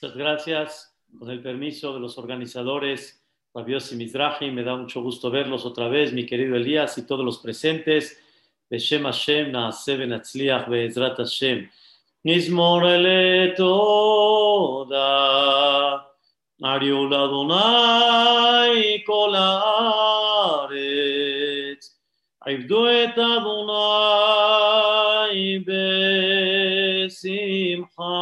Muchas gracias. Con el permiso de los organizadores, Rabios y Mizrahi, me da mucho gusto verlos otra vez, mi querido Elías y todos los presentes. Beshem Hashem, Naaseh Benatzliach, Be'ezrat Hashem. Nizmor toda, Ariol Adonai kol haaretz. עבדו את אדוני בשמחה,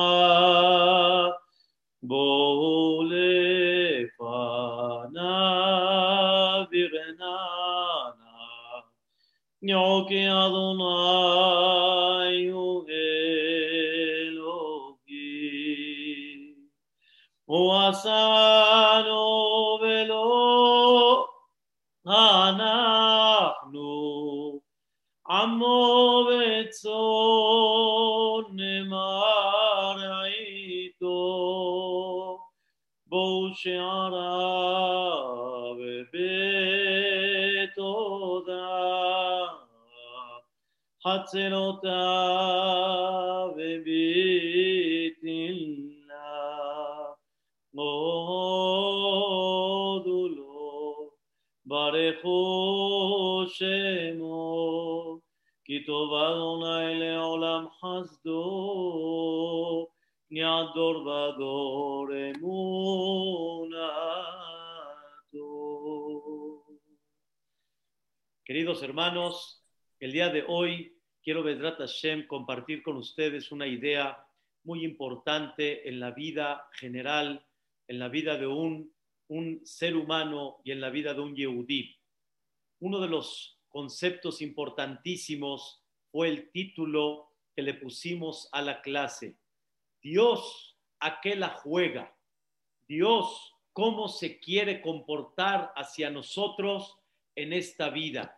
בואו לפניו ברננה, יוקי אדוני הוא אלוהי, הוא עשנו שעריו בתודה, חצרותיו בתהילה, הודו לו, ברכו שמו, כי טוב אדוני לעולם חסדו, ידור ודור Queridos hermanos, el día de hoy quiero, Vedrat Hashem, compartir con ustedes una idea muy importante en la vida general, en la vida de un, un ser humano y en la vida de un Yehudí. Uno de los conceptos importantísimos fue el título que le pusimos a la clase. Dios, ¿a qué la juega? Dios, ¿cómo se quiere comportar hacia nosotros en esta vida?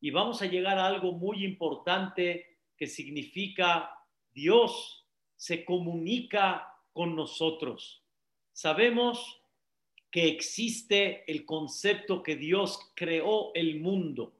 Y vamos a llegar a algo muy importante que significa Dios se comunica con nosotros. Sabemos que existe el concepto que Dios creó el mundo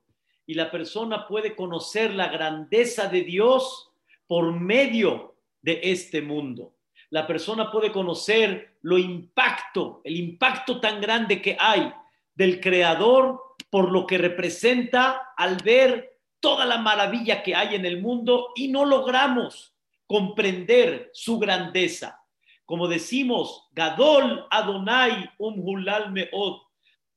y la persona puede conocer la grandeza de Dios por medio de este mundo. La persona puede conocer lo impacto, el impacto tan grande que hay del creador por lo que representa al ver toda la maravilla que hay en el mundo y no logramos comprender su grandeza. Como decimos, Gadol Adonai Umhulal Meod.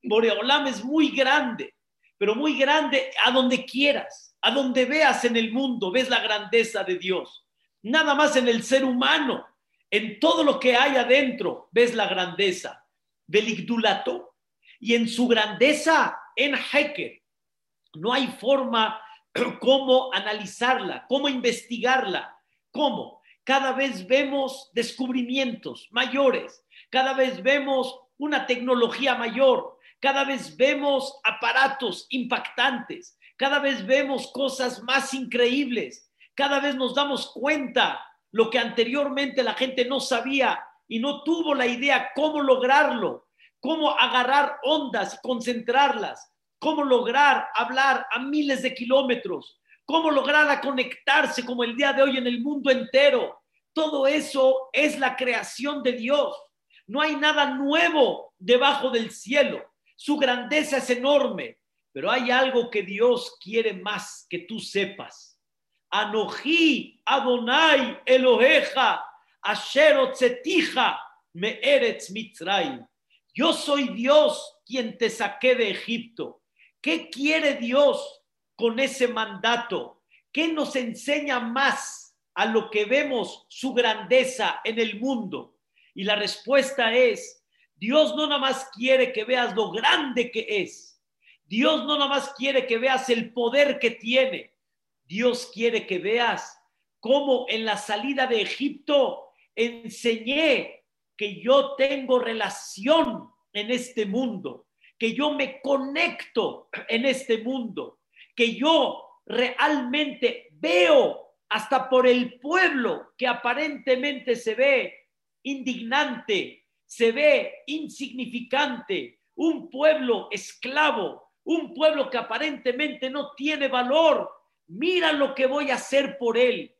Boreolam es muy grande, pero muy grande a donde quieras, a donde veas en el mundo, ves la grandeza de Dios. Nada más en el ser humano, en todo lo que hay adentro, ves la grandeza. Beligdulato. Y en su grandeza, en Heker, no hay forma cómo analizarla, cómo investigarla, cómo. Cada vez vemos descubrimientos mayores, cada vez vemos una tecnología mayor, cada vez vemos aparatos impactantes, cada vez vemos cosas más increíbles, cada vez nos damos cuenta lo que anteriormente la gente no sabía y no tuvo la idea cómo lograrlo, cómo agarrar ondas y concentrarlas, cómo lograr hablar a miles de kilómetros, cómo lograr a conectarse como el día de hoy en el mundo entero. Todo eso es la creación de Dios. No hay nada nuevo debajo del cielo. Su grandeza es enorme, pero hay algo que Dios quiere más que tú sepas. Anoji Adonai Eloheja Asher Otzetija Me Eretz Mitzrayim. Yo soy Dios quien te saqué de Egipto. ¿Qué quiere Dios con ese mandato? ¿Qué nos enseña más a lo que vemos su grandeza en el mundo? Y la respuesta es, Dios no nada más quiere que veas lo grande que es. Dios no nada más quiere que veas el poder que tiene. Dios quiere que veas cómo en la salida de Egipto enseñé que yo tengo relación en este mundo, que yo me conecto en este mundo, que yo realmente veo hasta por el pueblo que aparentemente se ve indignante, se ve insignificante, un pueblo esclavo, un pueblo que aparentemente no tiene valor. Mira lo que voy a hacer por él,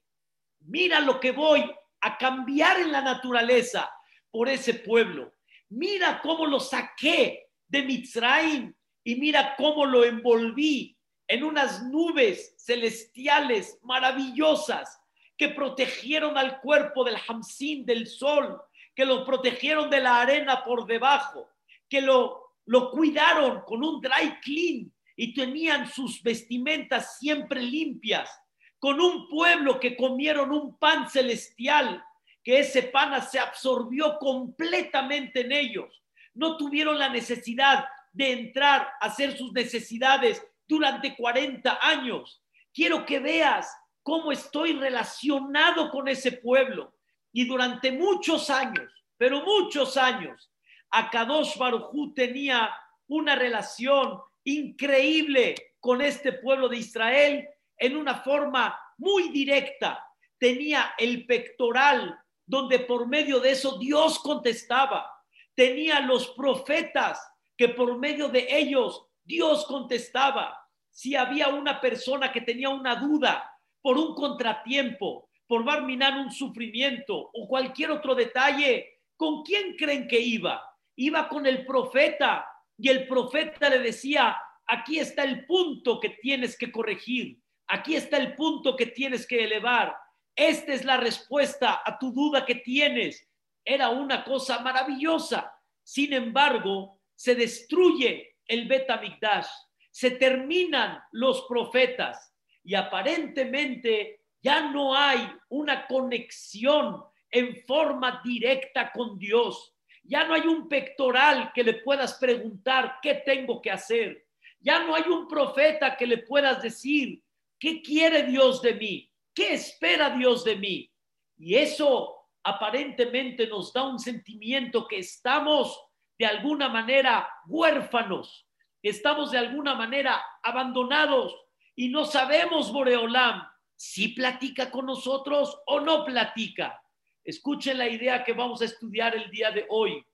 mira lo que voy a cambiar en la naturaleza, por ese pueblo. Mira cómo lo saqué de Mitzrayim y mira cómo lo envolví en unas nubes celestiales maravillosas que protegieron al cuerpo del Hamsin del sol, que lo protegieron de la arena por debajo, que lo, lo cuidaron con un dry clean y tenían sus vestimentas siempre limpias, con un pueblo que comieron un pan celestial, que ese pan se absorbió completamente en ellos. No tuvieron la necesidad de entrar a hacer sus necesidades durante 40 años. Quiero que veas cómo estoy relacionado con ese pueblo. Y durante muchos años, pero muchos años, Akadosh Barujú tenía una relación increíble con este pueblo de Israel en una forma muy directa. Tenía el pectoral donde por medio de eso Dios contestaba. Tenía los profetas que por medio de ellos Dios contestaba. Si había una persona que tenía una duda por un contratiempo, por barminar un sufrimiento o cualquier otro detalle, ¿con quién creen que iba? Iba con el profeta y el profeta le decía, aquí está el punto que tienes que corregir, aquí está el punto que tienes que elevar, esta es la respuesta a tu duda que tienes. Era una cosa maravillosa. Sin embargo, se destruye el Betamigdash, se terminan los profetas y aparentemente ya no hay una conexión en forma directa con Dios. Ya no hay un pectoral que le puedas preguntar qué tengo que hacer. Ya no hay un profeta que le puedas decir qué quiere Dios de mí, qué espera Dios de mí. Y eso aparentemente nos da un sentimiento que estamos de alguna manera huérfanos, estamos de alguna manera abandonados y no sabemos, Boreolam, si platica con nosotros o no platica. Escuchen la idea que vamos a estudiar el día de hoy.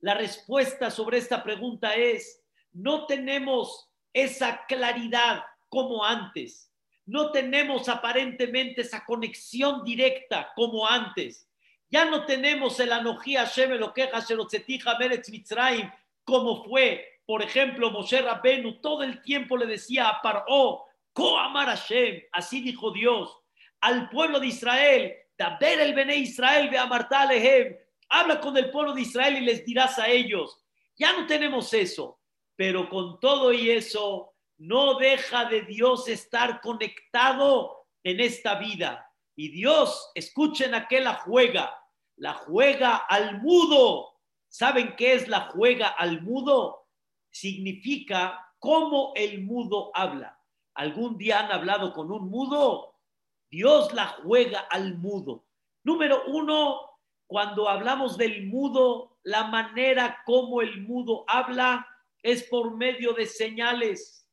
La respuesta sobre esta pregunta es, no tenemos esa claridad como antes. No tenemos aparentemente esa conexión directa como antes. Ya no tenemos el anojía Hashem lo queja Meretz Mitzrayim como fue, por ejemplo, Moshe Rabbenu todo el tiempo le decía a Paró, Koamar Hashem, así dijo Dios, al pueblo de Israel, ver el Bene Israel, ve a habla con el pueblo de Israel y les dirás a ellos. Ya no tenemos eso, pero con todo y eso, no deja de Dios estar conectado en esta vida. Y Dios, escuchen a qué la juega. La juega al mudo. ¿Saben qué es la juega al mudo? Significa cómo el mudo habla. ¿Algún día han hablado con un mudo? Dios la juega al mudo. Número uno, cuando hablamos del mudo, la manera como el mudo habla es por medio de señales.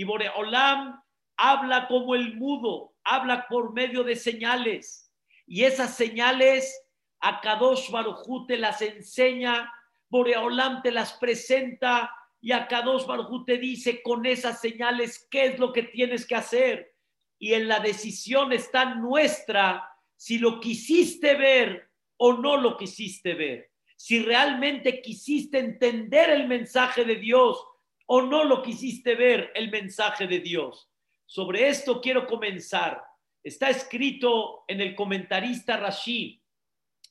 Y Boreolam habla como el mudo, habla por medio de señales. Y esas señales a Kadosh Barujú te las enseña, Boreolam te las presenta y a Kadosh Barujú te dice con esas señales qué es lo que tienes que hacer. Y en la decisión está nuestra si lo quisiste ver o no lo quisiste ver. Si realmente quisiste entender el mensaje de Dios o no lo quisiste ver el mensaje de Dios. Sobre esto quiero comenzar. Está escrito en el comentarista Rashi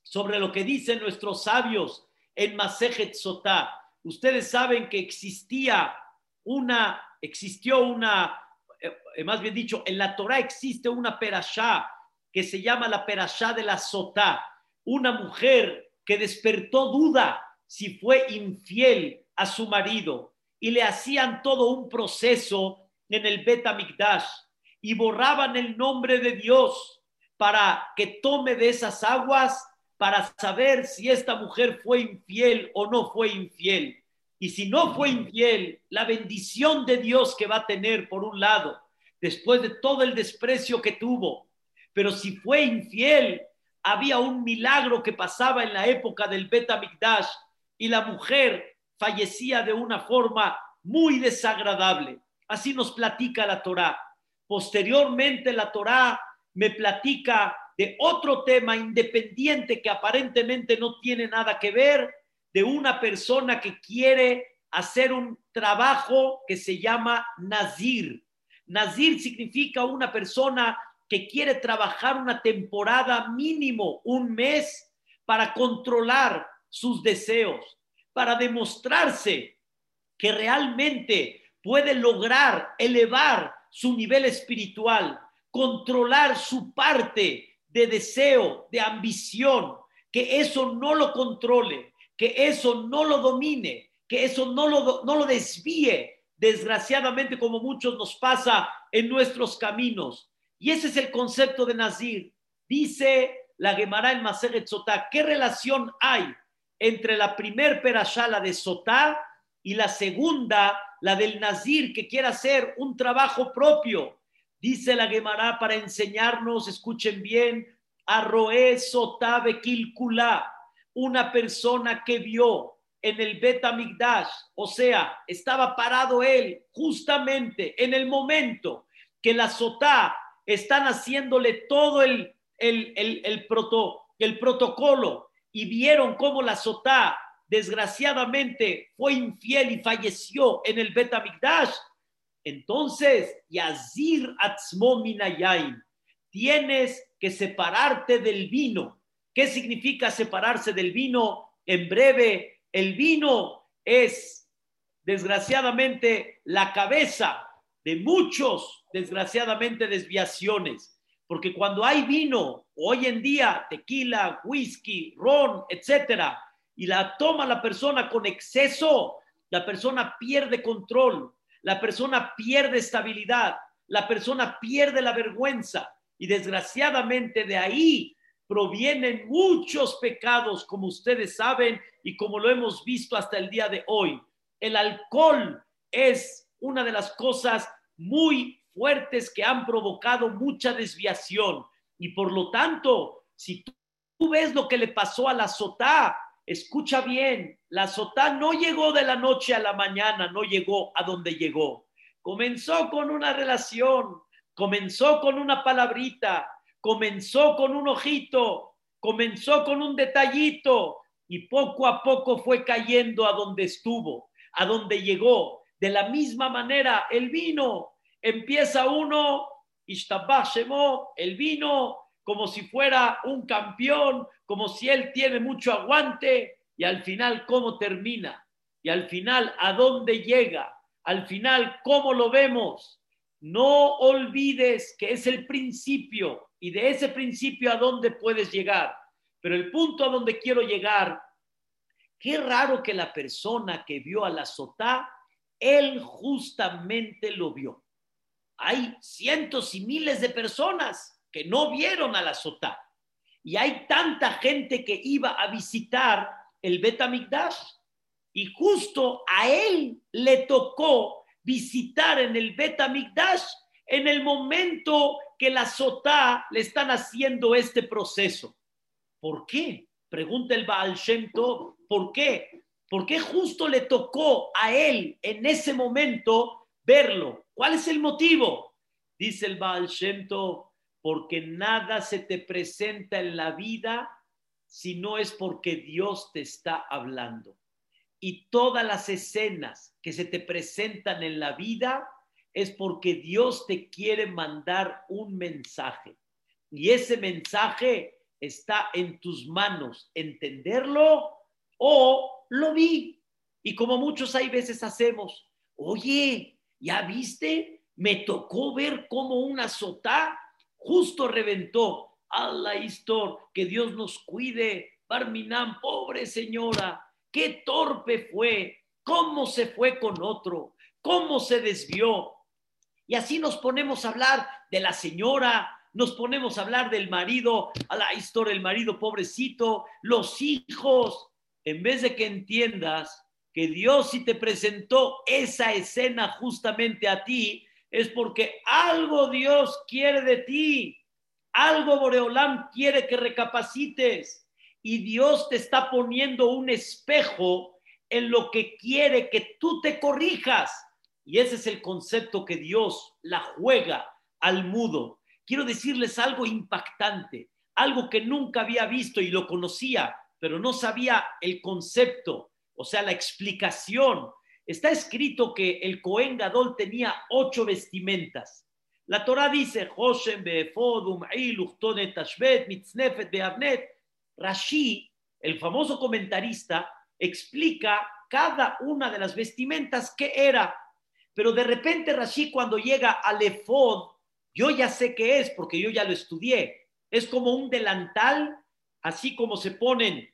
sobre lo que dicen nuestros sabios en Masejet Sotá. Ustedes saben que existía una, existió una, eh, más bien dicho, en la Torah existe una perashá que se llama la perashá de la Sotá. Una mujer que despertó duda si fue infiel a su marido y le hacían todo un proceso en el Betamigdash y borraban el nombre de Dios para que tome de esas aguas para saber si esta mujer fue infiel o no fue infiel. Y si no fue infiel, la bendición de Dios que va a tener por un lado, después de todo el desprecio que tuvo. Pero si fue infiel, había un milagro que pasaba en la época del Betamigdash y la mujer fallecía de una forma muy desagradable. Así nos platica la Torá. Posteriormente la Torá me platica de otro tema independiente que aparentemente no tiene nada que ver, de una persona que quiere hacer un trabajo que se llama Nazir. Nazir significa una persona que quiere trabajar una temporada mínimo, un mes, para controlar sus deseos, para demostrarse que realmente puede lograr elevar su nivel espiritual, controlar su parte de deseo, de ambición, que eso no lo controle, que eso no lo domine, que eso no lo, no lo desvíe, desgraciadamente como muchos nos pasa en nuestros caminos. Y ese es el concepto de Nazir. Dice la Gemara en Maseret Sotá, ¿qué relación hay entre la primer perashá, de Sotá, y la segunda, la del Nazir, que quiere hacer un trabajo propio? Dice la Gemara para enseñarnos, escuchen bien, Arroé Sotá Bekilkulá, una persona que vio en el Betamigdash, o sea, estaba parado él justamente en el momento que la Sotá están haciéndole todo el, el, el, proto, el protocolo y vieron cómo la Sotá desgraciadamente fue infiel y falleció en el Betamigdash, entonces, Yazir Atzmo tienes que separarte del vino. ¿Qué significa separarse del vino? En breve, el vino es, desgraciadamente, la cabeza de muchos, desgraciadamente, desviaciones. Porque cuando hay vino, hoy en día, tequila, whisky, ron, etcétera, y la toma la persona con exceso, la persona pierde control, la persona pierde estabilidad, la persona pierde la vergüenza y desgraciadamente de ahí provienen muchos pecados, como ustedes saben y como lo hemos visto hasta el día de hoy. El alcohol es una de las cosas muy fuertes que han provocado mucha desviación y por lo tanto, si tú ves lo que le pasó a la sotá, Escucha bien, la sotá no llegó de la noche a la mañana, no llegó a donde llegó. Comenzó con una relación, comenzó con una palabrita, comenzó con un ojito, comenzó con un detallito y poco a poco fue cayendo a donde estuvo, a donde llegó. De la misma manera, el vino, empieza uno, el vino como si fuera un campeón, como si él tiene mucho aguante y al final cómo termina y al final a dónde llega, al final cómo lo vemos. No olvides que es el principio y de ese principio a dónde puedes llegar. Pero el punto a donde quiero llegar, qué raro que la persona que vio a la sotá, él justamente lo vio. Hay cientos y miles de personas que no vieron a la sotá. Y hay tanta gente que iba a visitar el Betamigdash. Y justo a él le tocó visitar en el Betamigdash en el momento que la Sotá le están haciendo este proceso. ¿Por qué? Pregunta el Baal Shem ¿Por qué? ¿Por qué justo le tocó a él en ese momento verlo? ¿Cuál es el motivo? Dice el Baal Shem porque nada se te presenta en la vida si no es porque Dios te está hablando. Y todas las escenas que se te presentan en la vida es porque Dios te quiere mandar un mensaje. Y ese mensaje está en tus manos, entenderlo o lo vi. Y como muchos hay veces hacemos, oye, ¿ya viste? Me tocó ver como una sotá justo reventó. la historia, que Dios nos cuide. Barminán, pobre señora, qué torpe fue, cómo se fue con otro, cómo se desvió. Y así nos ponemos a hablar de la señora, nos ponemos a hablar del marido, a la historia del marido pobrecito, los hijos, en vez de que entiendas que Dios si te presentó esa escena justamente a ti, es porque algo Dios quiere de ti, algo Boreolam quiere que recapacites y Dios te está poniendo un espejo en lo que quiere que tú te corrijas. Y ese es el concepto que Dios la juega al mudo. Quiero decirles algo impactante. algo que nunca había visto y lo conocía, pero no sabía el concepto, o sea, la explicación. Está escrito que el Cohen Gadol tenía ocho vestimentas. La Torah dice, Rashi, el famoso comentarista, explica cada una de las vestimentas que era. Pero de repente Rashi cuando llega al efod, yo ya sé qué es porque yo ya lo estudié. Es como un delantal, así como se ponen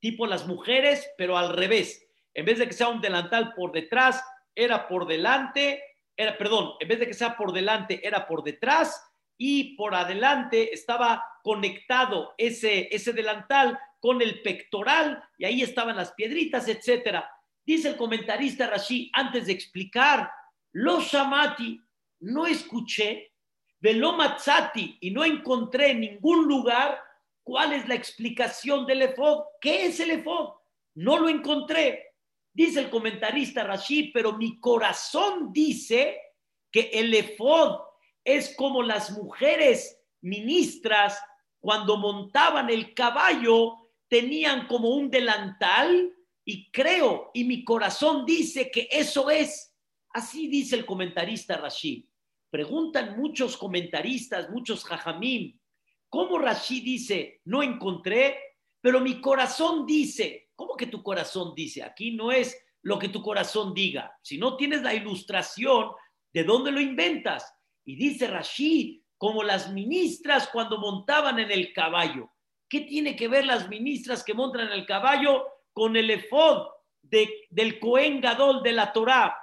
tipo las mujeres, pero al revés. En vez de que sea un delantal por detrás, era por delante, era, perdón, en vez de que sea por delante, era por detrás y por adelante estaba conectado ese, ese delantal con el pectoral y ahí estaban las piedritas, etcétera. Dice el comentarista Rashi, antes de explicar, los shamati, no escuché, velo matzati, y no encontré en ningún lugar cuál es la explicación del efod. ¿Qué es el efod? No lo encontré. Dice el comentarista Rashi, pero mi corazón dice que el efod es como las mujeres ministras cuando montaban el caballo tenían como un delantal y creo y mi corazón dice que eso es. Así dice el comentarista Rashid. Preguntan muchos comentaristas, muchos jajamim, ¿cómo Rashid dice, no encontré, pero mi corazón dice, ¿cómo que tu corazón dice? Aquí no es lo que tu corazón diga. Si no tienes la ilustración, ¿de dónde lo inventas? Y dice Rashid, como las ministras cuando montaban en el caballo. ¿Qué tiene que ver las ministras que montan en el caballo con el efod del Cohen Gadol de la Torá?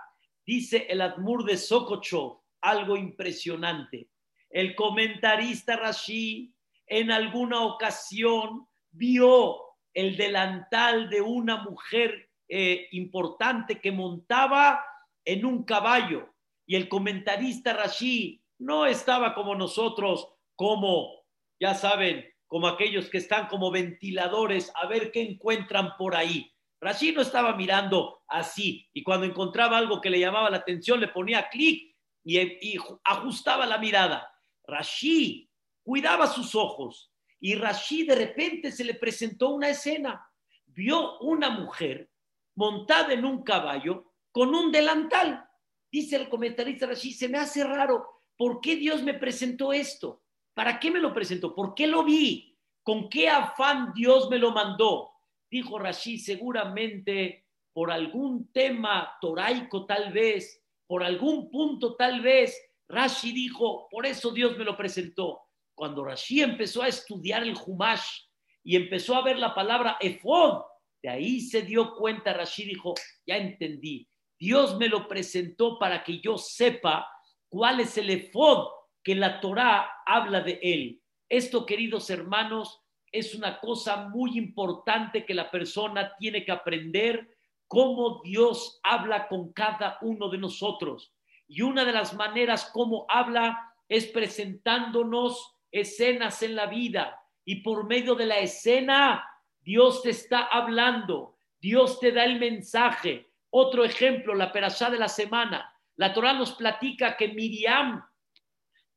Dice el Admur de Sokocho, algo impresionante. El comentarista Rashi en alguna ocasión vio el delantal de una mujer eh, importante que montaba en un caballo. Y el comentarista Rashi no estaba como nosotros, como, ya saben, como aquellos que están como ventiladores a ver qué encuentran por ahí. Rashi no estaba mirando así y cuando encontraba algo que le llamaba la atención le ponía clic y, ajustaba la mirada. Rashi cuidaba sus ojos y Rashi de repente se le presentó una escena. Vio una mujer montada en un caballo con un delantal. Dice el comentarista Rashi, se me hace raro, ¿por qué Dios me presentó esto? ¿Para qué me lo presentó? ¿Por qué lo vi? ¿Con qué afán Dios me lo mandó? Dijo Rashid, seguramente por algún tema toraico tal vez, por algún punto tal vez, Rashi dijo, por eso Dios me lo presentó. Cuando Rashi empezó a estudiar el Humash y empezó a ver la palabra efod, de ahí se dio cuenta, Rashi dijo, ya entendí, Dios me lo presentó para que yo sepa cuál es el efod que la Torá habla de él. Esto, queridos hermanos, es una cosa muy importante que la persona tiene que aprender cómo Dios habla con cada uno de nosotros. Y una de las maneras como habla es presentándonos escenas en la vida. Y por medio de la escena, Dios te está hablando, Dios te da el mensaje. Otro ejemplo, la perashá de la semana. La Torah nos platica que Miriam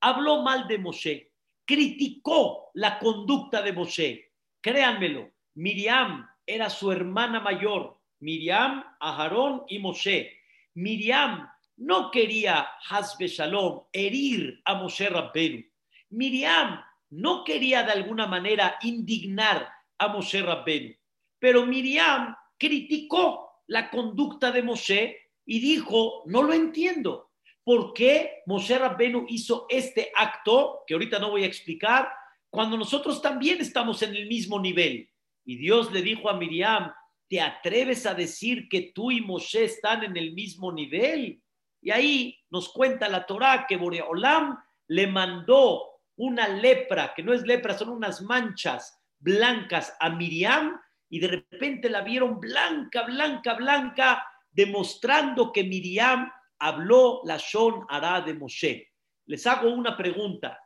habló mal de Moshe, criticó la conducta de Moshe. Créanmelo, Miriam era su hermana mayor, Miriam, Aharón y Moshe. Miriam no quería, Hasbe Shalom, herir a Moshe Rabbenu. Miriam no quería de alguna manera indignar a Moshe Rabbenu. Pero Miriam criticó la conducta de Moshe y dijo, no lo entiendo por qué Moshe Rabbenu hizo este acto, que ahorita no voy a explicar, cuando nosotros también estamos en el mismo nivel. Y Dios le dijo a Miriam, ¿te atreves a decir que tú y Moshe están en el mismo nivel? Y ahí nos cuenta la Torá que Boreolam le mandó una lepra, que no es lepra, son unas manchas blancas a Miriam y de repente la vieron blanca, blanca, blanca, demostrando que Miriam habló la Shon Hará de Moshe. Les hago una pregunta.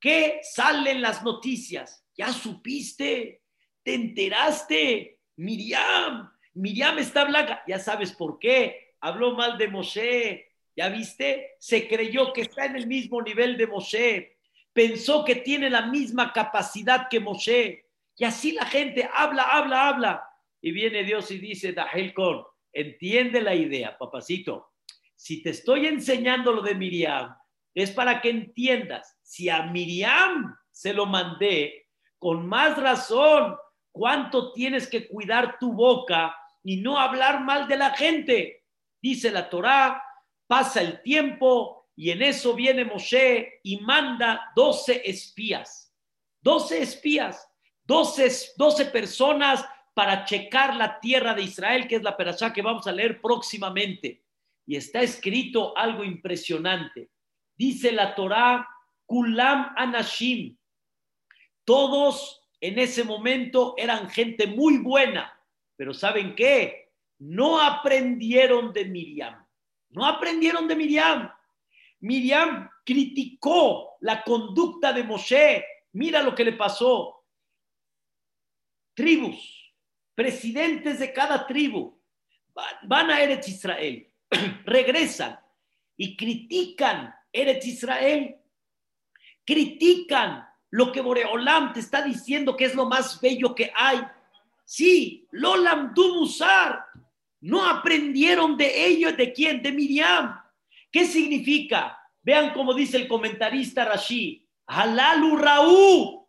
¿Qué salen las noticias? ¿Ya supiste? ¿Te enteraste? Miriam, Miriam está blanca. Ya sabes por qué. Habló mal de Moshe. ¿Ya viste? Se creyó que está en el mismo nivel de Moshe. Pensó que tiene la misma capacidad que Moshe. Y así la gente habla, habla, habla. Y viene Dios y dice, Dahel Con, entiende la idea, papacito. Si te estoy enseñando lo de Miriam, es para que entiendas, si a Miriam se lo mandé, con más razón, cuánto tienes que cuidar tu boca y no hablar mal de la gente. Dice la Torá, pasa el tiempo y en eso viene Moshe y manda 12 espías. 12 espías, 12, 12 personas para checar la tierra de Israel, que es la perashá que vamos a leer próximamente. Y está escrito algo impresionante. Dice la Torá, Kulam Anashim. Todos en ese momento eran gente muy buena, pero ¿saben qué? No aprendieron de Miriam. No aprendieron de Miriam. Miriam criticó la conducta de Moshe. Mira lo que le pasó. Tribus, presidentes de cada tribu, van a Eretz Israel, regresan y critican Eretz Israel, critican lo que Boreolam te está diciendo que es lo más bello que hay. Sí, Lolam Musar. No aprendieron de ello, ¿de quién? De Miriam. ¿Qué significa? Vean cómo dice el comentarista Rashi. Halalu Raú.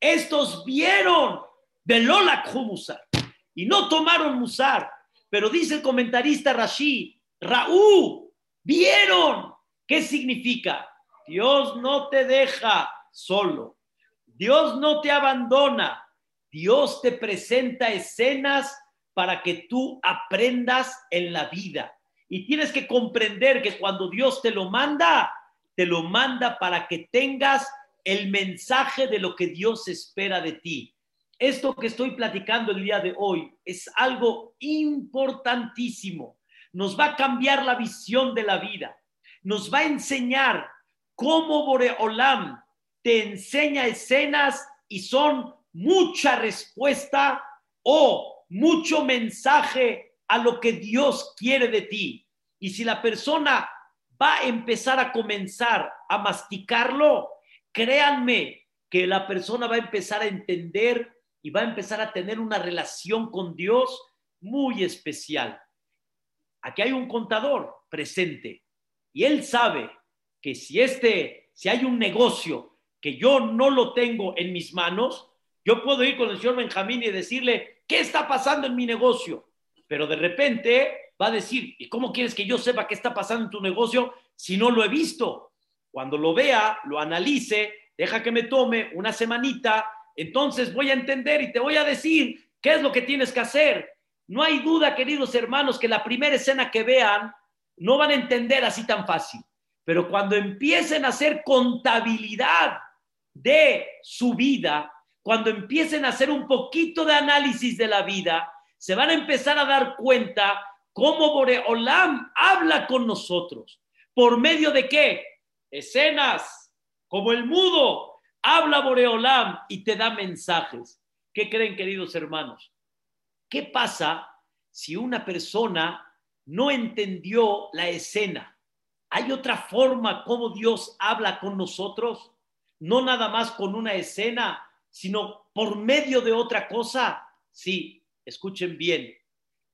Estos vieron de Lola Musar y no tomaron Musar. Pero dice el comentarista Rashi, Raúl, vieron. ¿Qué significa? Dios no te deja solo. Dios no te abandona. Dios te presenta escenas para que tú aprendas en la vida. Y tienes que comprender que cuando Dios te lo manda, te lo manda para que tengas el mensaje de lo que Dios espera de ti. Esto que estoy platicando el día de hoy es algo importantísimo. Nos va a cambiar la visión de la vida. Nos va a enseñar cómo Boreolam te enseña escenas y son mucha respuesta o mucho mensaje a lo que Dios quiere de ti. Y si la persona va a empezar a comenzar a masticarlo, créanme que la persona va a empezar a entender y va a empezar a tener una relación con Dios muy especial. Aquí hay un contador presente y él sabe que si este, si hay un negocio que yo no lo tengo en mis manos, yo puedo ir con el señor Benjamín y decirle, ¿qué está pasando en mi negocio? Pero de repente va a decir, ¿y cómo quieres que yo sepa qué está pasando en tu negocio si no lo he visto? Cuando lo vea, lo analice, deja que me tome una semanita, entonces voy a entender y te voy a decir qué es lo que tienes que hacer. No hay duda, queridos hermanos, que la primera escena que vean no van a entender así tan fácil. Pero cuando empiecen a hacer contabilidad de su vida, cuando empiecen a hacer un poquito de análisis de la vida, se van a empezar a dar cuenta cómo Boreolam habla con nosotros. ¿Por medio de qué? Escenas, como el mudo, habla Boreolam y te da mensajes. ¿Qué creen, queridos hermanos? ¿Qué pasa si una persona no entendió la escena? ¿Hay otra forma como Dios habla con nosotros? no nada más con una escena, sino por medio de otra cosa. Sí, escuchen bien,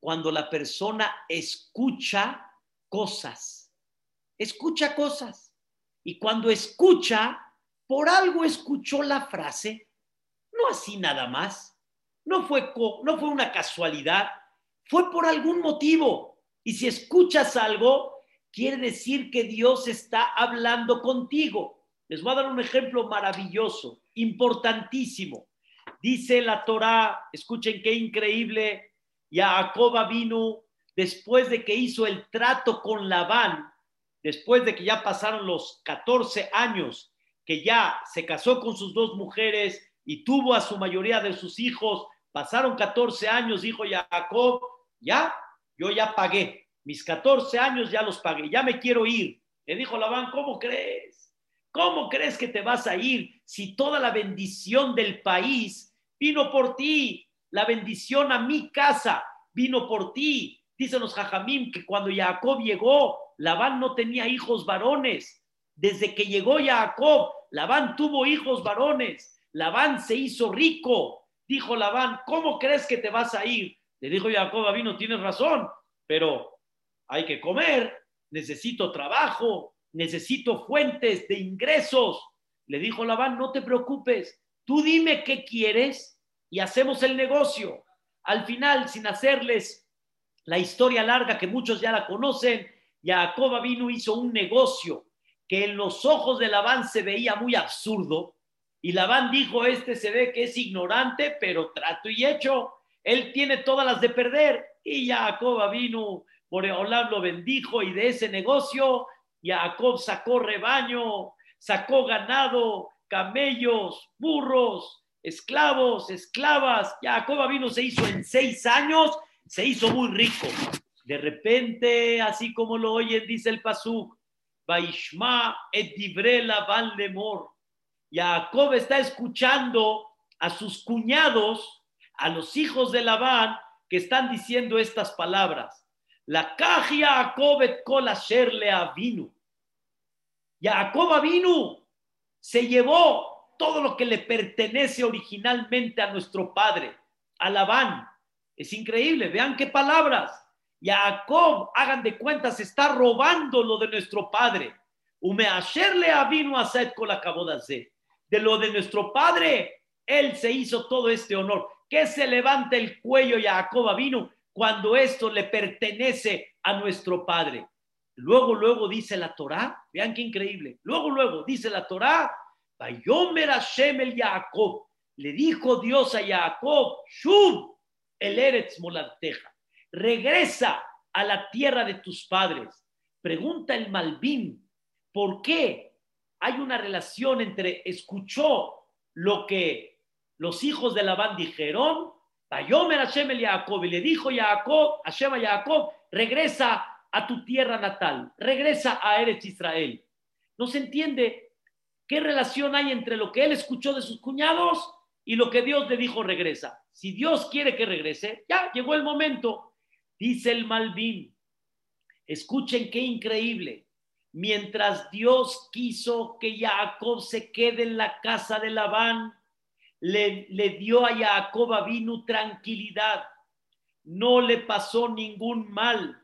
cuando la persona escucha cosas, escucha cosas, y cuando escucha, por algo escuchó la frase, no así nada más, no fue, no fue una casualidad, fue por algún motivo. Y si escuchas algo, quiere decir que Dios está hablando contigo. Les voy a dar un ejemplo maravilloso, importantísimo. Dice la Torá, escuchen qué increíble, Jacob vino después de que hizo el trato con Labán, después de que ya pasaron los 14 años, que ya se casó con sus dos mujeres y tuvo a su mayoría de sus hijos, pasaron 14 años, dijo Jacob, ya, yo ya pagué, mis 14 años ya los pagué, ya me quiero ir. Le dijo Labán, ¿cómo crees? ¿Cómo crees que te vas a ir si toda la bendición del país vino por ti? La bendición a mi casa vino por ti. Dicen los que cuando Jacob llegó, Labán no tenía hijos varones. Desde que llegó Jacob, Labán tuvo hijos varones, Labán se hizo rico. Dijo Labán, ¿cómo crees que te vas a ir? Le dijo Jacob vino, tienes razón, pero hay que comer, necesito trabajo, necesito fuentes de ingresos. Le dijo Labán, no te preocupes, tú dime qué quieres y hacemos el negocio. Al final, sin hacerles la historia larga que muchos ya la conocen, Jacob vino hizo un negocio que en los ojos de Labán se veía muy absurdo. Y Labán dijo, este se ve que es ignorante, pero trato y hecho. Él tiene todas las de perder. Y Jacob vino, por Olam lo bendijo y de ese negocio Jacob sacó rebaño, sacó ganado, camellos, burros, esclavos, esclavas. Jacob vino se hizo en seis años, se hizo muy rico. De repente, así como lo oyen, dice el Pasuk, Vaishma et dibrela van lemor. Jacob está escuchando a sus cuñados, a los hijos de Labán, que están diciendo estas palabras. La caja Jacob et kol asher le avinu. Jacob vino, se llevó todo lo que le pertenece originalmente a nuestro padre, a Labán. Es increíble, vean qué palabras. Jacob, hagan de cuenta, se está robando lo de nuestro padre. Umeasherle avino a con la De lo de nuestro padre, él se hizo todo este honor. Que se levanta el cuello Jacob vino cuando esto le pertenece a nuestro padre. Luego, luego dice la Torá, vean qué increíble. Luego, luego dice la Torá, Vayomer Hashem el Jacob. Le dijo Dios a Jacob, Shub el Eretz Molanteja regresa a la tierra de tus padres. Pregunta el Malvin, ¿por qué hay una relación entre escuchó lo que los hijos de Labán dijeron? Bayomer Hashem el Jacob, y le dijo Jacob, Hashem a Jacob, regresa a tu tierra natal, regresa a Eretz Israel. No se entiende qué relación hay entre lo que él escuchó de sus cuñados y lo que Dios le dijo regresa. Si Dios quiere que regrese, ya llegó el momento. Dice el Malvin, escuchen qué increíble. Mientras Dios quiso que Jacob se quede en la casa de Labán, le, le dio a Jacob vino tranquilidad. No le pasó ningún mal.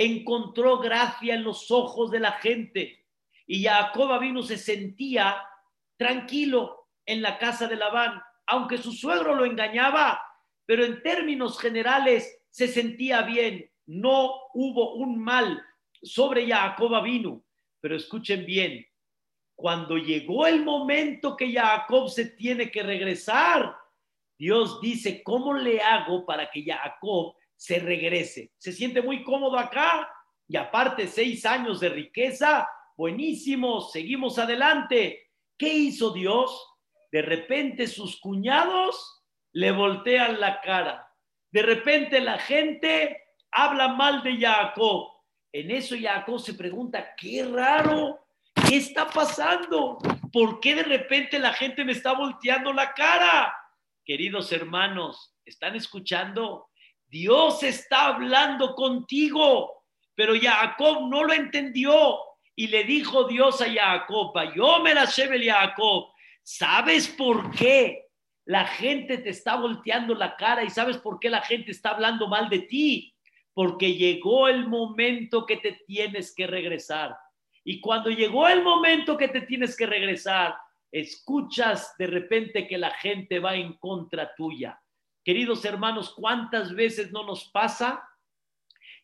Encontró gracia en los ojos de la gente. Y Jacob vino se sentía tranquilo en la casa de Labán, aunque su suegro lo engañaba, pero en términos generales se sentía bien, no hubo un mal sobre Jacob vino. Pero escuchen bien, cuando llegó el momento que Jacob se tiene que regresar, Dios dice, ¿cómo le hago para que Jacob se regrese? Se siente muy cómodo acá y aparte seis años de riqueza, buenísimo, seguimos adelante. ¿Qué hizo Dios? De repente sus cuñados le voltean la cara de repente la gente habla mal de Jacob. En eso Jacob se pregunta, qué raro, ¿qué está pasando? ¿Por qué de repente la gente me está volteando la cara? Queridos hermanos, ¿están escuchando? Dios está hablando contigo, pero Jacob no lo entendió y le dijo Dios a Jacob, yo me la lleve Jacob, ¿sabes por qué? la gente te está volteando la cara y sabes por qué la gente está hablando mal de ti. Porque llegó el momento que te tienes que regresar. Y cuando llegó el momento que te tienes que regresar, escuchas de repente que la gente va en contra tuya. Queridos hermanos, ¿cuántas veces no nos pasa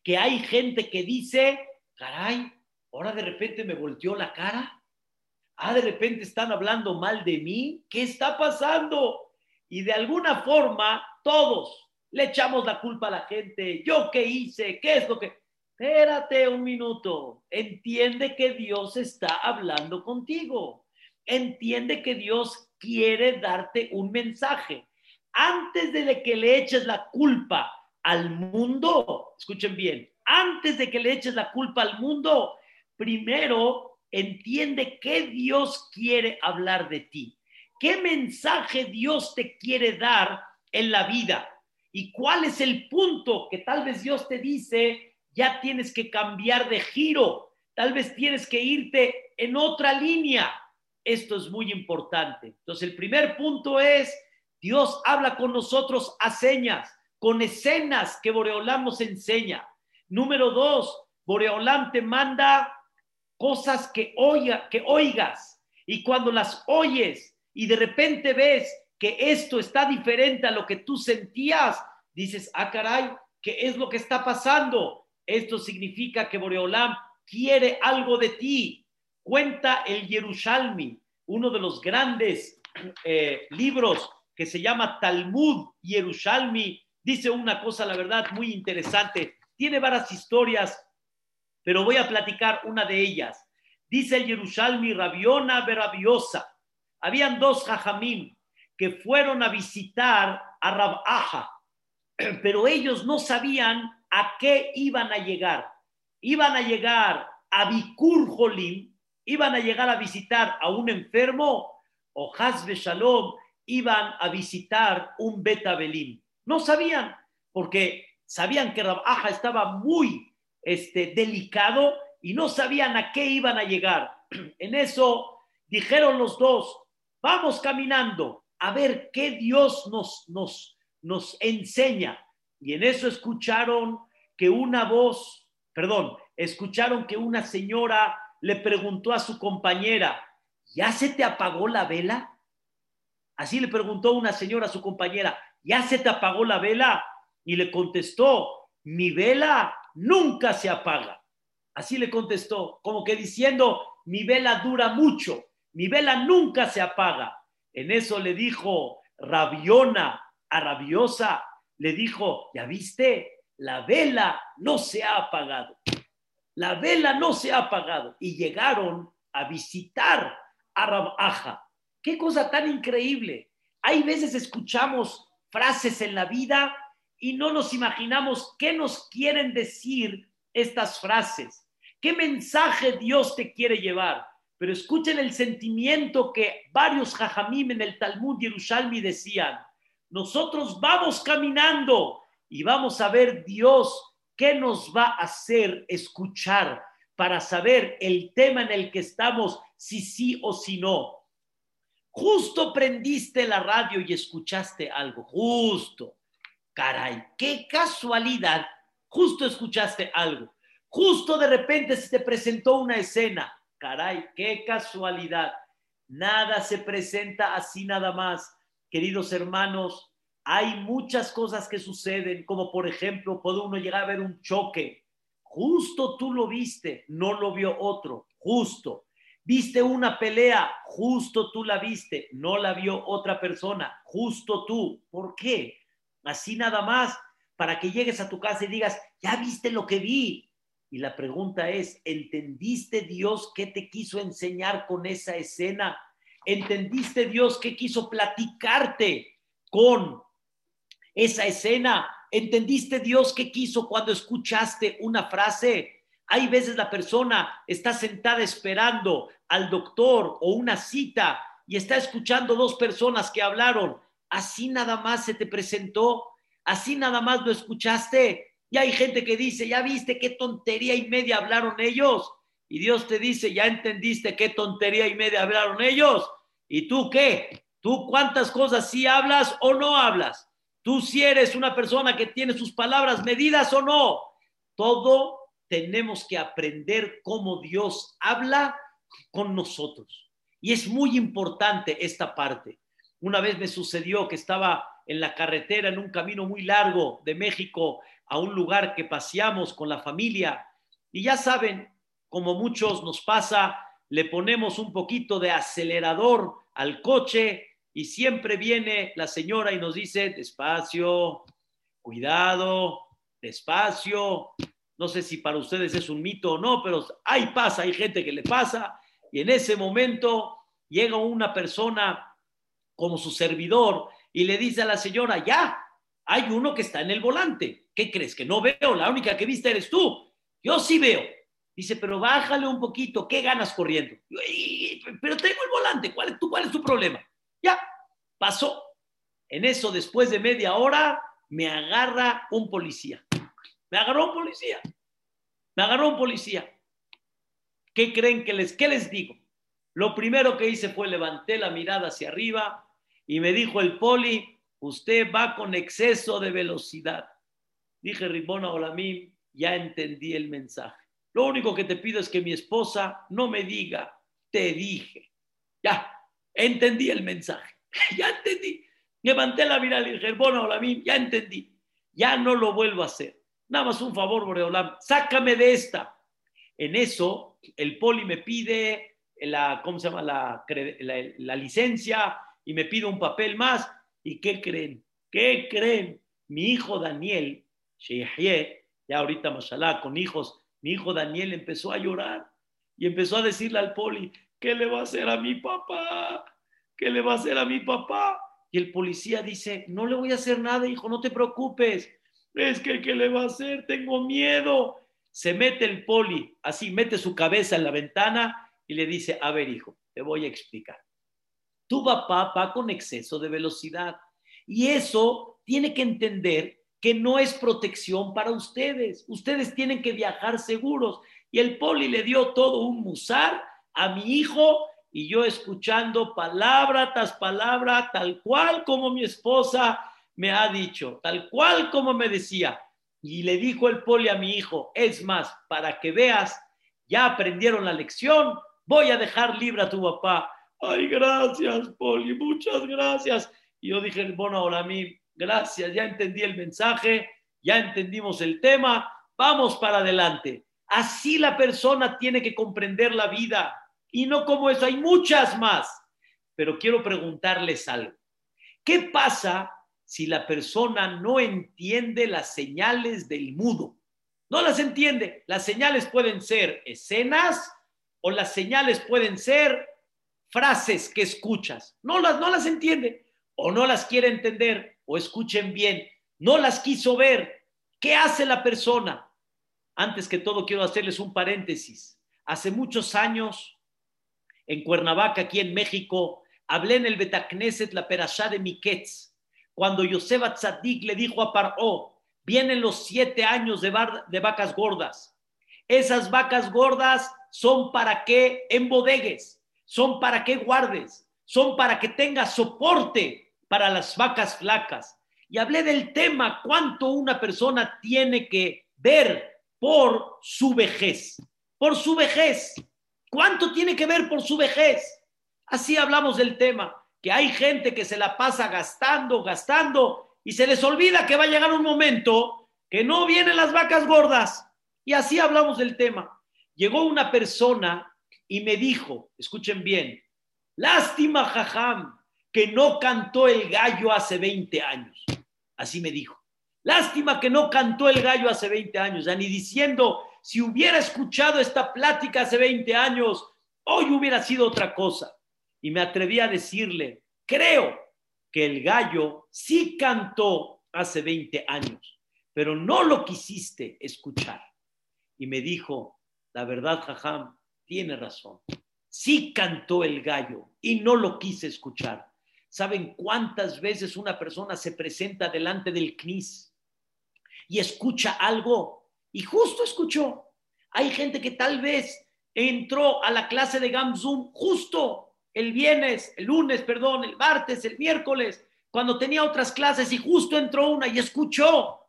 que hay gente que dice, caray, ahora de repente me volteó la cara? Ah, de repente están hablando mal de mí. ¿Qué está pasando? y de alguna forma todos le echamos la culpa a la gente. ¿Yo qué hice? ¿Qué es lo que... Espérate un minuto. Entiende que Dios está hablando contigo. Entiende que Dios quiere darte un mensaje. Antes de que le eches la culpa al mundo, escuchen bien, antes de que le eches la culpa al mundo, primero entiende que Dios quiere hablar de ti. ¿Qué mensaje Dios te quiere dar en la vida? ¿Y cuál es el punto que tal vez Dios te dice, ya tienes que cambiar de giro, tal vez tienes que irte en otra línea? Esto es muy importante. Entonces, el primer punto es, Dios habla con nosotros a señas, con escenas que Boreolam nos enseña. Número dos, Boreolam te manda cosas que, oiga, que oigas. Y cuando las oyes y de repente ves que esto está diferente a lo que tú sentías, dices, ah, caray, ¿qué es lo que está pasando? Esto significa que Boreolam quiere algo de ti. Cuenta el Yerushalmi, uno de los grandes eh, libros que se llama Talmud Yerushalmi, dice una cosa, la verdad, muy interesante. Tiene varias historias, pero voy a platicar una de ellas. Dice el Yerushalmi Rabiona Berabiosa. Habían dos jajamim que fueron a visitar a Rabaja, pero ellos no sabían a qué iban a llegar. Iban a llegar a Bikur Jolim, iban a llegar a visitar a un enfermo, o Hazbe Shalom, iban a visitar un Betabelim. No sabían, porque sabían que Rabaja estaba muy este, delicado y no sabían a qué iban a llegar. En eso dijeron los dos, vamos caminando a ver qué Dios nos, nos, nos enseña. Y en eso escucharon que una voz, perdón, escucharon que una señora le preguntó a su compañera, ¿ya se te apagó la vela? Así le preguntó una señora a su compañera, ¿ya se te apagó la vela? Y le contestó, mi vela nunca se apaga. Así le contestó, como que diciendo, mi vela dura mucho, mi vela nunca se apaga. En eso le dijo Rabiona a Rabiosa, le dijo, ¿ya viste? La vela no se ha apagado. La vela no se ha apagado. Y llegaron a visitar a Rabaja. Qué cosa tan increíble. Hay veces escuchamos frases en la vida y no nos imaginamos qué nos quieren decir estas frases. ¿Qué mensaje Dios te quiere llevar? Pero escuchen el sentimiento que varios jajamim en el Talmud Yerushalmi decían. Nosotros vamos caminando y vamos a ver Dios qué nos va a hacer escuchar para saber el tema en el que estamos, si sí o si no. Justo prendiste la radio y escuchaste algo, justo. Caray, qué casualidad, justo escuchaste algo. Justo de repente se te presentó una escena. Caray, qué casualidad. Nada se presenta así nada más. Queridos hermanos, hay muchas cosas que suceden, como por ejemplo, puede uno llegar a ver un choque. Justo tú lo viste, no lo vio otro. Justo. Viste una pelea, justo tú la viste, no la vio otra persona. Justo tú. ¿Por qué? Así nada más, para que llegues a tu casa y digas, ya viste lo que vi, y la pregunta es, ¿entendiste Dios qué te quiso enseñar con esa escena? ¿Entendiste Dios qué quiso platicarte con esa escena? ¿Entendiste Dios qué quiso cuando escuchaste una frase? Hay veces la persona está sentada esperando al doctor o una cita y está escuchando dos personas que hablaron. Así nada más se te presentó, así nada más lo escuchaste. Y hay gente que dice, ya viste qué tontería y media hablaron ellos. Y Dios te dice, ya entendiste qué tontería y media hablaron ellos. ¿Y tú qué? ¿Tú cuántas cosas sí hablas o no hablas? ¿Tú si eres una persona que tiene sus palabras medidas o no? Todo tenemos que aprender cómo Dios habla con nosotros. Y es muy importante esta parte. Una vez me sucedió que estaba en la carretera en un camino muy largo de México a un lugar que paseamos con la familia y ya saben, como muchos nos pasa, le ponemos un poquito de acelerador al coche y siempre viene la señora y nos dice, despacio, cuidado, despacio. No sé si para ustedes es un mito o no, pero ahí pasa, hay gente que le pasa y en ese momento llega una persona como su servidor y le dice a la señora, ya, hay uno que está en el volante. ¿Qué crees? Que no veo, la única que viste eres tú. Yo sí veo. Dice, pero bájale un poquito, ¿qué ganas corriendo? pero tengo el volante, ¿cuál es, tu, ¿cuál es tu problema? Ya, pasó. En eso, después de media hora, me agarra un policía. Me agarró un policía. Me agarró un policía. ¿Qué creen que les, qué les digo? Lo primero que hice fue levanté la mirada hacia arriba y me dijo el poli, usted va con exceso de velocidad. Dije, Ribona Olamim, ya entendí el mensaje. Lo único que te pido es que mi esposa no me diga, te dije. Ya, entendí el mensaje. ya entendí. Levanté la mirada y dije, Ribona Olamim, ya entendí. Ya no lo vuelvo a hacer. Nada más un favor, Boreolam, sácame de esta. En eso, el poli me pide la, ¿cómo se llama? La, licencia y me pide un papel más. ¿Y qué creen? ¿Qué creen? Mi hijo Daniel, ya ahorita, mashallah, con hijos, mi hijo Daniel empezó a llorar y empezó a decirle al poli, ¿qué le va a hacer a mi papá? ¿Qué le va a hacer a mi papá? Y el policía dice, no le voy a hacer nada, hijo, no te preocupes. Es que, ¿qué le va a hacer? Tengo miedo. Se mete el poli, así mete su cabeza en la ventana y le dice, a ver, hijo, te voy a explicar. Tu papá va con exceso de velocidad y eso tiene que entender que no es protección para ustedes. Ustedes tienen que viajar seguros. Y el poli le dio todo un musar a mi hijo y yo escuchando palabra tras palabra, tal cual como mi esposa me ha dicho, tal cual como me decía. Y le dijo el poli a mi hijo, es más, para que veas, ya aprendieron la lección, voy a dejar libre a tu papá. Ay, gracias, poli, muchas gracias. Y yo dije, bueno, ahora a mí, gracias, ya entendí el mensaje, ya entendimos el tema, vamos para adelante. Así la persona tiene que comprender la vida y no como eso, hay muchas más. Pero quiero preguntarles algo. ¿Qué pasa si la persona no entiende las señales del mudo. No las entiende. Las señales pueden ser escenas o las señales pueden ser frases que escuchas. No las, no las entiende o no las quiere entender o escuchen bien. No las quiso ver. ¿Qué hace la persona? Antes que todo quiero hacerles un paréntesis. Hace muchos años, en Cuernavaca, aquí en México, hablé en el Betacneset la perashá de Miquetz cuando Yosef Tzadik le dijo a Paró, vienen los siete años de, de vacas gordas. Esas vacas gordas son para que embodegues, son para que guardes, son para que tengas soporte para las vacas flacas. Y hablé del tema, cuánto una persona tiene que ver por su vejez, por su vejez. ¿Cuánto tiene que ver por su vejez? Así hablamos del tema que hay gente que se la pasa gastando, gastando, y se les olvida que va a llegar un momento que no vienen las vacas gordas. Y así hablamos del tema. Llegó una persona y me dijo, escuchen bien, lástima, Jajam, que no cantó el gallo hace 20 años. Así me dijo. Lástima que no cantó el gallo hace 20 años, ya ni diciendo, si hubiera escuchado esta plática hace 20 años, hoy hubiera sido otra cosa y me atreví a decirle, creo que el gallo sí cantó hace 20 años, pero no lo quisiste escuchar. Y me dijo, la verdad, Jajam, tiene razón. Sí cantó el gallo y no lo quise escuchar. ¿Saben cuántas veces una persona se presenta delante del CNIS y escucha algo? Y justo escuchó. Hay gente que tal vez entró a la clase de Gamzum justo el viernes, el lunes, perdón, el martes, el miércoles, cuando tenía otras clases y justo entró una y escuchó.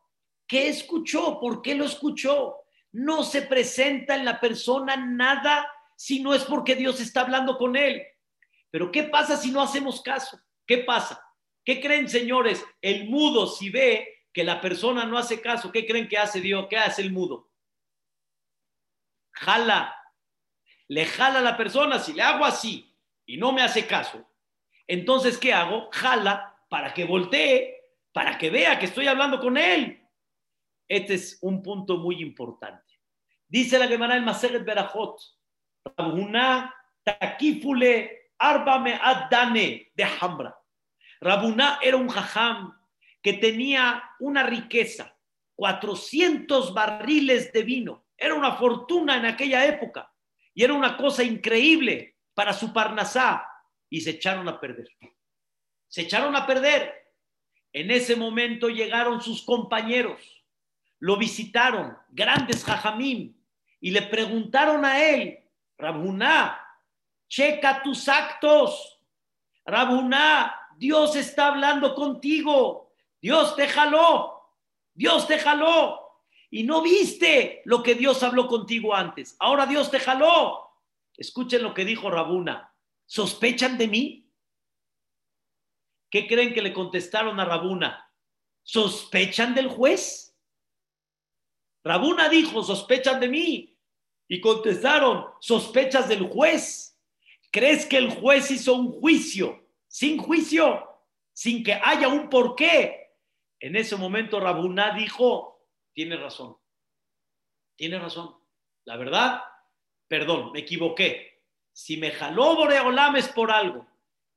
¿Qué escuchó? ¿Por qué lo escuchó? No se presenta en la persona nada si no es porque Dios está hablando con él. Pero ¿qué pasa si no hacemos caso? ¿Qué pasa? ¿Qué creen, señores? El mudo, si ve que la persona no hace caso, ¿qué creen que hace Dios? ¿Qué hace el mudo? Jala. Le jala a la persona, si le hago así, y no me hace caso, entonces, ¿qué hago? Jala para que voltee, para que vea que estoy hablando con él. Este es un punto muy importante. Dice la Gemara el Maseret Berajot, Rabuná takifule arbame adane de Hambra. Rabuná era un jajam que tenía una riqueza, 400 barriles de vino. Era una fortuna en aquella época y era una cosa increíble para su Parnasá y se echaron a perder. Se echaron a perder. En ese momento llegaron sus compañeros, lo visitaron, grandes jajamín, y le preguntaron a él, Rabuná, checa tus actos. Rabuná, Dios está hablando contigo. Dios te jaló. Dios te jaló. Y no viste lo que Dios habló contigo antes. Ahora Dios te jaló. Escuchen lo que dijo Rabuna. ¿Sospechan de mí? ¿Qué creen que le contestaron a Rabuna? ¿Sospechan del juez? Rabuna dijo, sospechan de mí. Y contestaron, sospechas del juez. ¿Crees que el juez hizo un juicio sin juicio, sin que haya un porqué? En ese momento Rabuna dijo, tiene razón, tiene razón. La verdad, perdón, me equivoqué. Si me jaló Boreolam es por algo.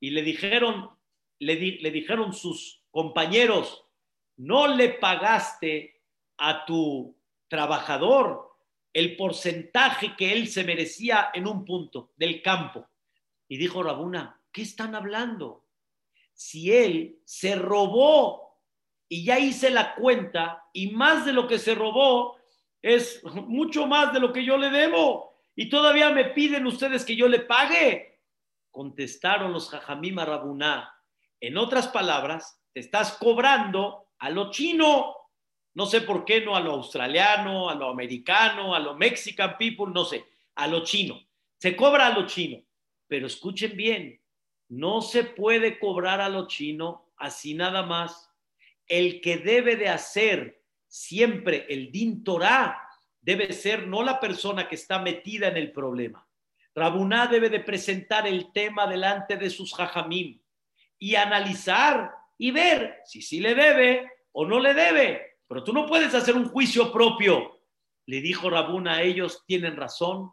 Y le dijeron, le, le dijeron sus compañeros, no le pagaste a tu trabajador el porcentaje que él se merecía en un punto del campo. Y dijo Rabuna, ¿qué están hablando? Si él se robó y ya hice la cuenta y más de lo que se robó es mucho más de lo que yo le debo y todavía me piden ustedes que yo le pague. Contestaron los jajamim Rabuná. En otras palabras, te estás cobrando a lo chino no sé por qué no a lo australiano, a lo americano, a lo mexican people, no sé, a lo chino. Se cobra a lo chino, pero escuchen bien, no se puede cobrar a lo chino así nada más. El que debe de hacer siempre el din Torah debe ser no la persona que está metida en el problema. Rabuná debe de presentar el tema delante de sus jajamim y analizar y ver si sí le debe o no le debe. Pero tú no puedes hacer un juicio propio. Le dijo Rabuna a ellos, tienen razón.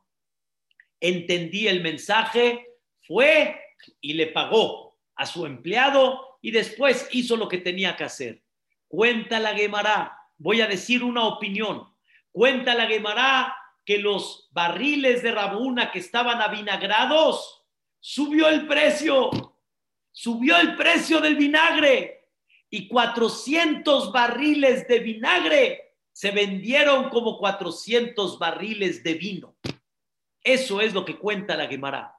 Entendí el mensaje, fue y le pagó a su empleado y después hizo lo que tenía que hacer. Cuenta la Gemara, voy a decir una opinión. Cuenta la Gemara que los barriles de Rabuna que estaban avinagrados, subió el precio, subió el precio del vinagre y 400 barriles de vinagre se vendieron como 400 barriles de vino. Eso es lo que cuenta la Gemara.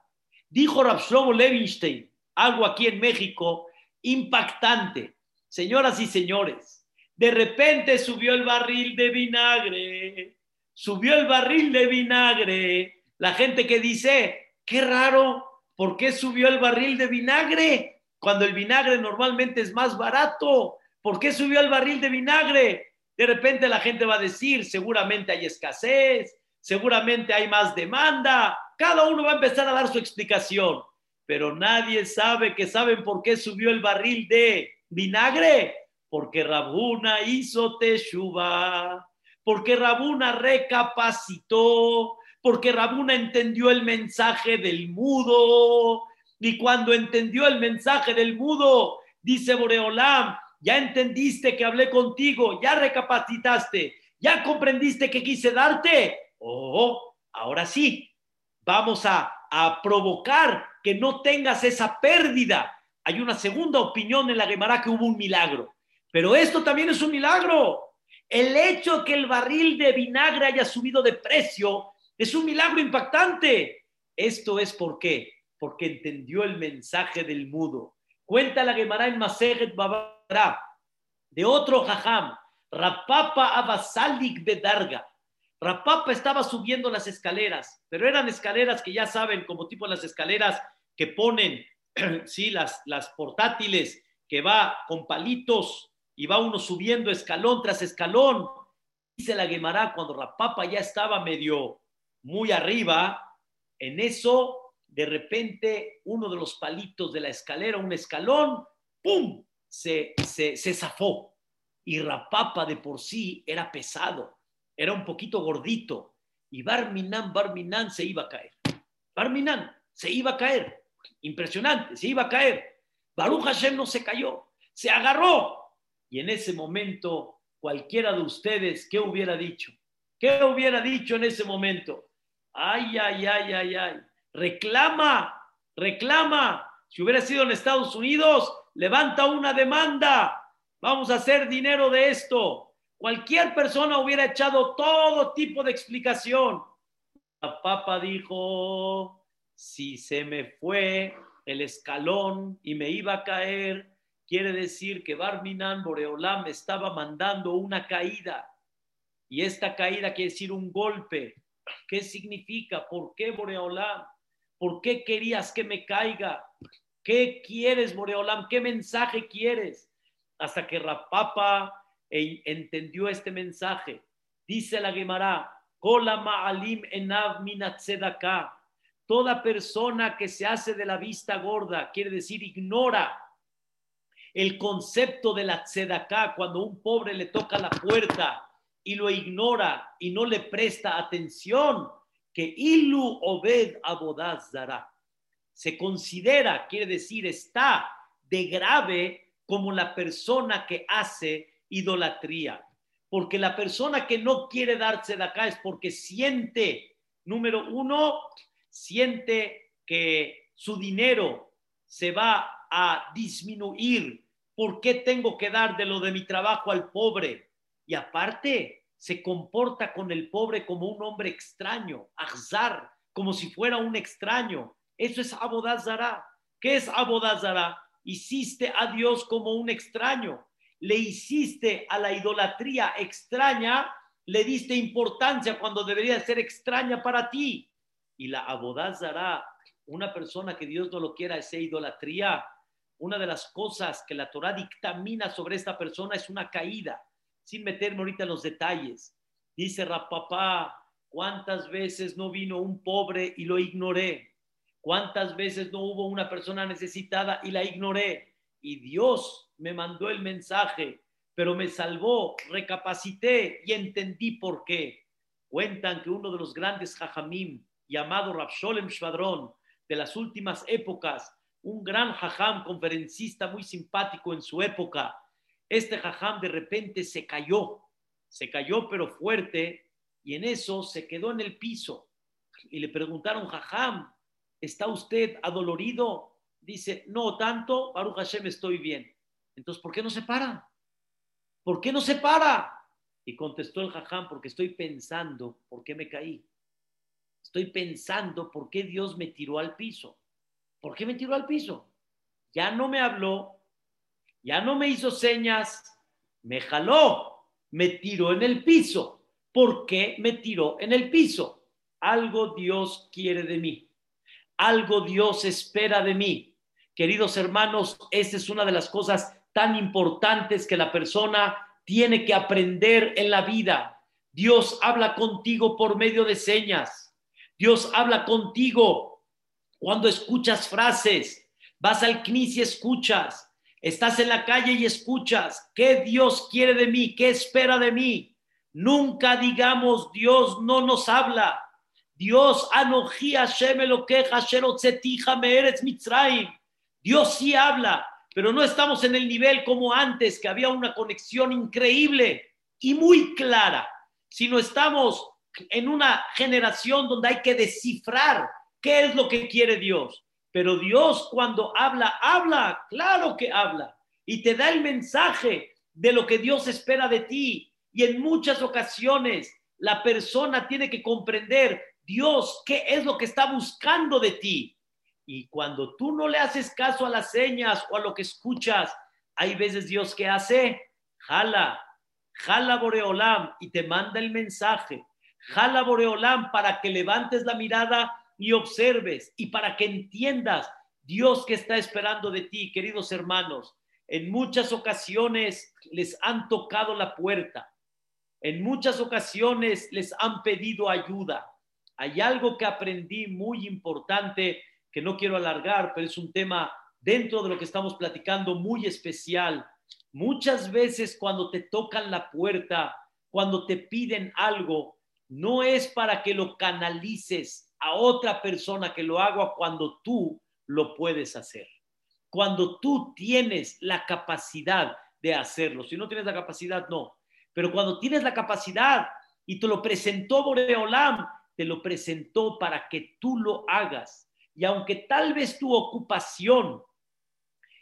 Dijo Rabshlomo Levinstein, algo aquí en México impactante. Señoras y señores, de repente subió el barril de vinagre, subió el barril de vinagre. La gente que dice, qué raro, ¿por qué subió el barril de vinagre? cuando el vinagre normalmente es más barato? ¿Por qué subió el barril de vinagre? De repente la gente va a decir, seguramente hay escasez, seguramente hay más demanda. Cada uno va a empezar a dar su explicación, pero nadie sabe que saben por qué subió el barril de vinagre. Porque Rabuna hizo teshuva, porque Rabuna recapacitó, porque Rabuna entendió el mensaje del mudo, y cuando entendió el mensaje del mudo, dice Boreolam, ya entendiste que hablé contigo, ya recapacitaste, ya comprendiste que quise darte. Oh, ahora sí, vamos a, a provocar que no tengas esa pérdida. Hay una segunda opinión en la Gemara que hubo un milagro, pero esto también es un milagro. El hecho que el barril de vinagre haya subido de precio es un milagro impactante. Esto es por qué porque entendió el mensaje del mudo. Cuenta la Gemara en Masejet de otro jajam, Rapapa Abasalik Bedarga. Rapapa estaba subiendo las escaleras, pero eran escaleras que ya saben, como tipo las escaleras que ponen, sí, las, las portátiles, que va con palitos y va uno subiendo escalón tras escalón. Dice la Gemara, cuando Rapapa ya estaba medio muy arriba, en eso de repente uno de los palitos de la escalera, un escalón, ¡pum! Se, se, se zafó. Y Rapapa de por sí era pesado, era un poquito gordito. Y Barminan, Barminan se iba a caer. Barminan se iba a caer. Impresionante, se iba a caer. Baruch Hashem no se cayó, se agarró. Y en ese momento, cualquiera de ustedes, ¿qué hubiera dicho? ¿Qué hubiera dicho en ese momento? Ay, ay, ay, ay, ay reclama, reclama. Si hubiera sido en Estados Unidos, levanta una demanda. Vamos a hacer dinero de esto. Cualquier persona hubiera echado todo tipo de explicación. La papa dijo, si se me fue el escalón y me iba a caer, quiere decir que Barminan Boreolam estaba mandando una caída. Y esta caída quiere decir un golpe. ¿Qué significa? ¿Por qué Boreolam? ¿Por qué querías que me caiga? ¿Qué quieres, Boreolam? ¿Qué mensaje quieres? Hasta que Rapapa entendió este mensaje. Dice la Gemara, ma'alim enav Toda persona que se hace de la vista gorda, quiere decir ignora el concepto de la tzedaká cuando un pobre le toca la puerta y lo ignora y no le presta atención, que ilu obed abodaz dará. Se considera, quiere decir, está de grave como la persona que hace idolatría. Porque la persona que no quiere darse de acá es porque siente, número uno, siente que su dinero se va a disminuir. ¿Por qué tengo que dar de lo de mi trabajo al pobre? Y aparte, se comporta con el pobre como un hombre extraño, azar, como si fuera un extraño. Eso es abodazara. ¿Qué es abodazara? Hiciste a Dios como un extraño le hiciste a la idolatría extraña, le diste importancia cuando debería ser extraña para ti. Y la abodazara, una persona que Dios no lo quiera, esa idolatría, una de las cosas que la Torah dictamina sobre esta persona es una caída, sin meterme ahorita en los detalles. Dice Rapapá, ¿cuántas veces no vino un pobre y lo ignoré? ¿Cuántas veces no hubo una persona necesitada y la ignoré? Y Dios me mandó el mensaje, pero me salvó, recapacité y entendí por qué. Cuentan que uno de los grandes jajamim, llamado Rabsholem Shvadron, de las últimas épocas, un gran jajam conferencista muy simpático en su época, este jajam de repente se cayó, se cayó pero fuerte y en eso se quedó en el piso. Y le preguntaron, jajam, ¿está usted adolorido? Dice, no tanto, Baruch Hashem, estoy bien. Entonces, ¿por qué no se para? ¿Por qué no se para? Y contestó el jajam, porque estoy pensando por qué me caí. Estoy pensando por qué Dios me tiró al piso. ¿Por qué me tiró al piso? Ya no me habló, ya no me hizo señas, me jaló, me tiró en el piso. ¿Por qué me tiró en el piso? Algo Dios quiere de mí. Algo Dios espera de mí. Queridos hermanos, esta es una de las cosas tan importantes que la persona tiene que aprender en la vida. Dios habla contigo por medio de señas. Dios habla contigo cuando escuchas frases. Vas al CNIS y escuchas. Estás en la calle y escuchas. ¿Qué Dios quiere de mí? ¿Qué espera de mí? Nunca digamos Dios no nos habla. Dios anoji Hashem lo que me eres Mitzrayim. Dios sí habla pero no estamos en el nivel como antes, que había una conexión increíble y muy clara, sino estamos en una generación donde hay que descifrar qué es lo que quiere Dios. Pero Dios cuando habla, habla, claro que habla, y te da el mensaje de lo que Dios espera de ti. Y en muchas ocasiones la persona tiene que comprender Dios qué es lo que está buscando de ti. Y cuando tú no le haces caso a las señas o a lo que escuchas, hay veces Dios que hace, jala, jala Boreolam y te manda el mensaje. Jala Boreolam para que levantes la mirada y observes y para que entiendas Dios que está esperando de ti, queridos hermanos. En muchas ocasiones les han tocado la puerta. En muchas ocasiones les han pedido ayuda. Hay algo que aprendí muy importante que no quiero alargar, pero es un tema dentro de lo que estamos platicando muy especial. Muchas veces cuando te tocan la puerta, cuando te piden algo, no es para que lo canalices a otra persona que lo haga cuando tú lo puedes hacer. Cuando tú tienes la capacidad de hacerlo. Si no tienes la capacidad, no. Pero cuando tienes la capacidad y te lo presentó Boreolam, te lo presentó para que tú lo hagas y aunque tal vez tu ocupación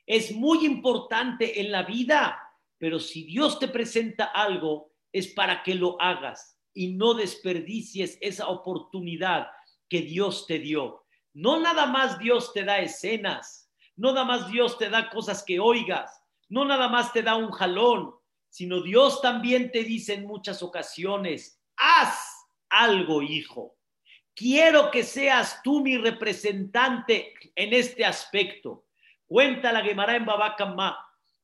es muy importante en la vida, pero si Dios te presenta algo, es para que lo hagas y no desperdicies esa oportunidad que Dios te dio. No nada más Dios te da escenas, no nada más Dios te da cosas que oigas, no nada más te da un jalón, sino Dios también te dice en muchas ocasiones, haz algo, hijo. Quiero que seas tú mi representante en este aspecto. Cuenta la Gemara en Babacamá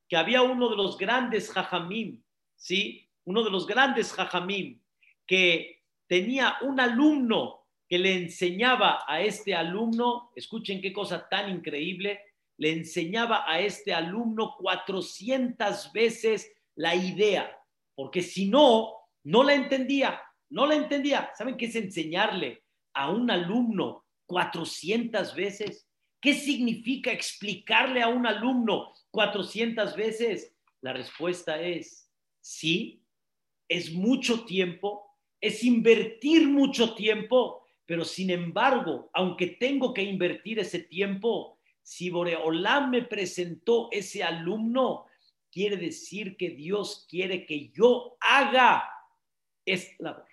que había uno de los grandes jajamim, ¿sí? Uno de los grandes jajamim que tenía un alumno que le enseñaba a este alumno, escuchen qué cosa tan increíble, le enseñaba a este alumno 400 veces la idea, porque si no, no la entendía, no la entendía. ¿Saben qué es enseñarle a un alumno 400 veces? ¿Qué significa explicarle a un alumno 400 veces? La respuesta es sí, es mucho tiempo, es invertir mucho tiempo, pero sin embargo, aunque tengo que invertir ese tiempo, si Boreolam me presentó ese alumno, quiere decir que Dios quiere que yo haga esta labor.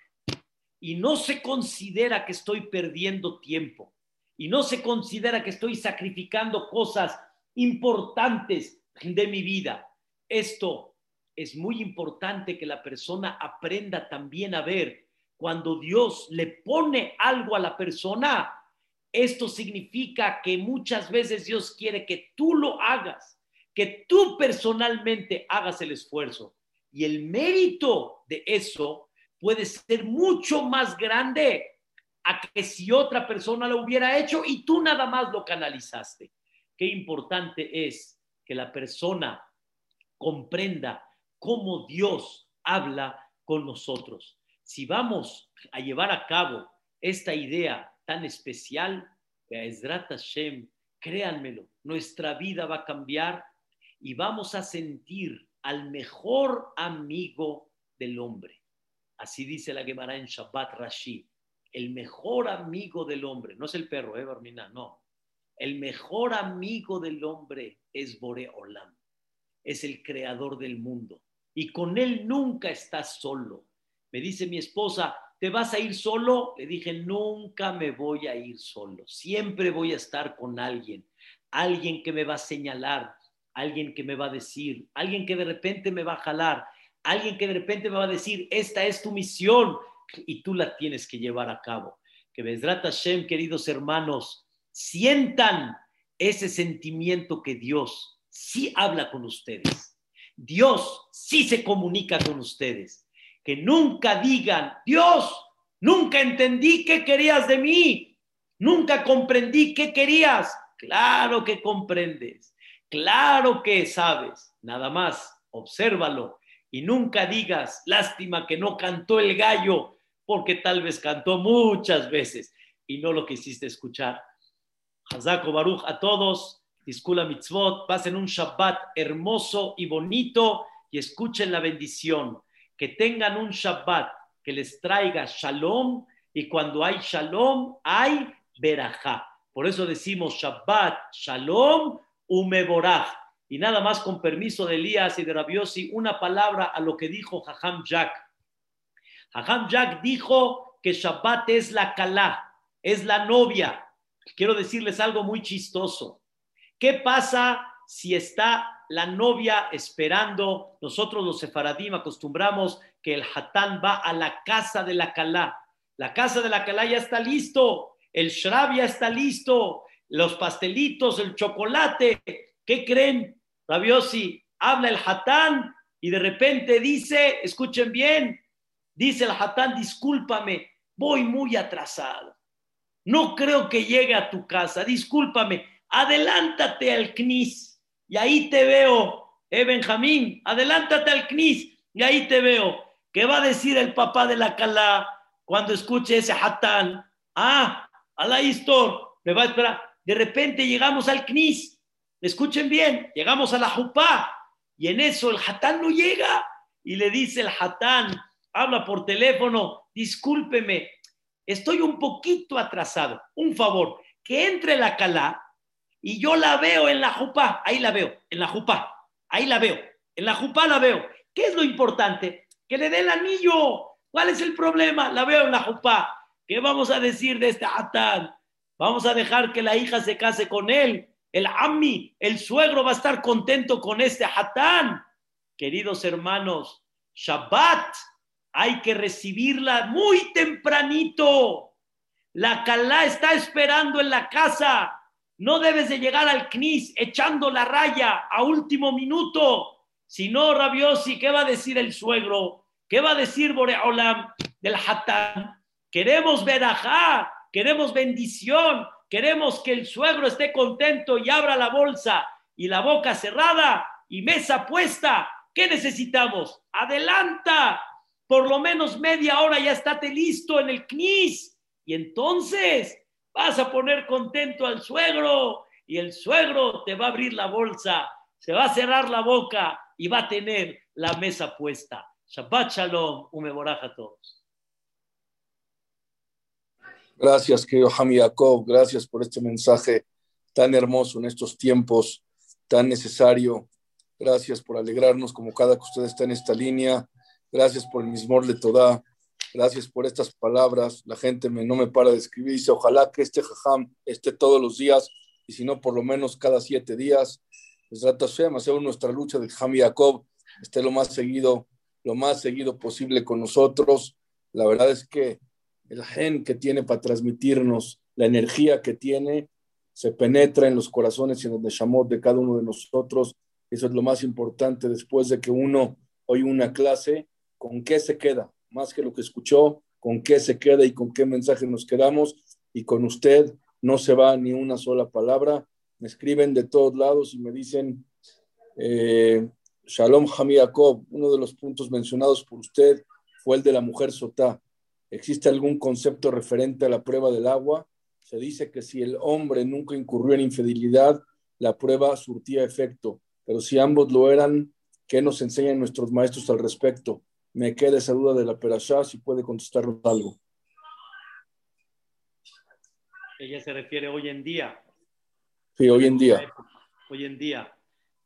Y no se considera que estoy perdiendo tiempo. Y no se considera que estoy sacrificando cosas importantes de mi vida. Esto es muy importante que la persona aprenda también a ver cuando Dios le pone algo a la persona, esto significa que muchas veces Dios quiere que tú lo hagas, que tú personalmente hagas el esfuerzo. Y el mérito de eso puede ser mucho más grande a que si otra persona lo hubiera hecho y tú nada más lo canalizaste. Qué importante es que la persona comprenda cómo Dios habla con nosotros si vamos a llevar a cabo esta idea tan especial, Hashem, créanmelo, nuestra vida va a cambiar y vamos a sentir al mejor amigo del hombre. Así dice la Gemara en Shabbat Rashi. El mejor amigo del hombre, no es el perro, ¿eh, Barmina? No. El mejor amigo del hombre es Bore Olam. Es el creador del mundo. Y con él nunca estás solo me dice mi esposa, ¿te vas a ir solo? Le dije, nunca me voy a ir solo. Siempre voy a estar con alguien. Alguien que me va a señalar, alguien que me va a decir, alguien que de repente me va a jalar, alguien que de repente me va a decir, esta es tu misión y tú la tienes que llevar a cabo. Que Besrat Hashem, queridos hermanos, sientan ese sentimiento que Dios sí habla con ustedes. Dios sí se comunica con ustedes que nunca digan, Dios, nunca entendí qué querías de mí, nunca comprendí qué querías. Claro que comprendes, claro que sabes, nada más, obsérvalo y nunca digas, lástima que no cantó el gallo, porque tal vez cantó muchas veces y no lo quisiste escuchar. Hazako Baruch a todos, Discula Mitzvot, pasen un Shabbat hermoso y bonito y escuchen la bendición que tengan un Shabbat que les traiga shalom y cuando hay shalom hay verajá. Por eso decimos Shabbat, shalom, umeboraj. Y nada más con permiso de Elías y de Rabiosi, una palabra a lo que dijo Jajam Jack. Jajam Jack dijo que Shabbat es la calá, es la novia. Quiero decirles algo muy chistoso. ¿Qué pasa si está la novia esperando. Nosotros los sefaradim acostumbramos que el hatán va a la casa de la calá. La casa de la calá ya está listo, el shrab ya está listo, los pastelitos, el chocolate. ¿Qué creen? Rabiosi, habla el hatán y de repente dice, escuchen bien, dice el hatán, discúlpame, voy muy atrasado. No creo que llegue a tu casa, discúlpame, adelántate al knis y ahí te veo, eh, Benjamín, adelántate al CNIS y ahí te veo. ¿Qué va a decir el papá de la Calá cuando escuche ese hatán? Ah, a la histor, me va a esperar. De repente llegamos al CNIS, escuchen bien, llegamos a la Jupá y en eso el hatán no llega y le dice el hatán, habla por teléfono, discúlpeme, estoy un poquito atrasado, un favor, que entre la Calá y yo la veo en la jupa, ahí la veo, en la jupa, ahí la veo, en la jupa la veo. ¿Qué es lo importante? Que le dé el anillo. ¿Cuál es el problema? La veo en la jupa. ¿Qué vamos a decir de este hatán? Vamos a dejar que la hija se case con él. El Ami, el suegro va a estar contento con este Hatán. Queridos hermanos, Shabbat hay que recibirla muy tempranito. La Calá está esperando en la casa. No debes de llegar al Knis echando la raya a último minuto. Si no, Rabiosi, ¿qué va a decir el suegro? ¿Qué va a decir Boreolam del Hatán? Queremos verajá, queremos bendición, queremos que el suegro esté contento y abra la bolsa y la boca cerrada y mesa puesta. ¿Qué necesitamos? Adelanta, por lo menos media hora ya estate listo en el CNIS. Y entonces vas a poner contento al suegro y el suegro te va a abrir la bolsa, se va a cerrar la boca y va a tener la mesa puesta. Shabbat Shalom, a todos. Gracias, querido Hami Jacob. Gracias por este mensaje tan hermoso en estos tiempos, tan necesario. Gracias por alegrarnos como cada que usted está en esta línea. Gracias por el mismo de toda. Gracias por estas palabras. La gente me, no me para de escribir. Dice, ojalá que este jajam esté todos los días y si no, por lo menos cada siete días. Les trata hacer nuestra lucha de Jam Jacob esté lo más seguido, lo más seguido posible con nosotros. La verdad es que el gen que tiene para transmitirnos, la energía que tiene, se penetra en los corazones y en el neshamot de cada uno de nosotros. Eso es lo más importante después de que uno oye una clase con qué se queda, más que lo que escuchó, con qué se queda y con qué mensaje nos quedamos. Y con usted no se va ni una sola palabra. Me escriben de todos lados y me dicen, eh, Shalom Jacob, uno de los puntos mencionados por usted fue el de la mujer sotá. ¿Existe algún concepto referente a la prueba del agua? Se dice que si el hombre nunca incurrió en infidelidad, la prueba surtía efecto, pero si ambos lo eran, ¿qué nos enseñan nuestros maestros al respecto? Me queda esa duda de la perashá, si puede contestarnos algo. Ella se refiere hoy en día. Sí, hoy en día. Hoy en día.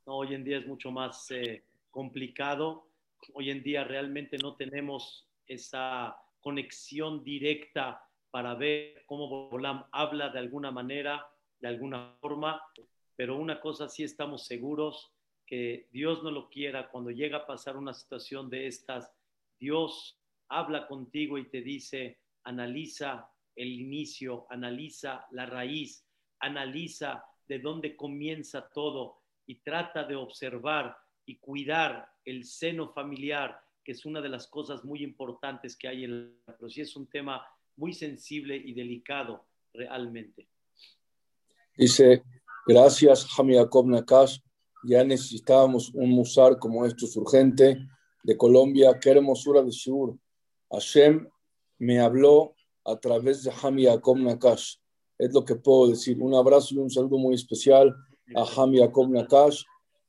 No, hoy en día es mucho más eh, complicado. Hoy en día realmente no tenemos esa conexión directa para ver cómo Bolam habla de alguna manera, de alguna forma, pero una cosa sí estamos seguros, Dios no lo quiera, cuando llega a pasar una situación de estas, Dios habla contigo y te dice, analiza el inicio, analiza la raíz, analiza de dónde comienza todo y trata de observar y cuidar el seno familiar, que es una de las cosas muy importantes que hay en la pero sí es un tema muy sensible y delicado realmente. Dice, gracias, Jacob Nakash, ya necesitábamos un musar como estos urgente de Colombia. Qué hermosura de Shur. Hashem me habló a través de Hami Yaakov Nakash. Es lo que puedo decir. Un abrazo y un saludo muy especial a Hami Yaakov Nakash.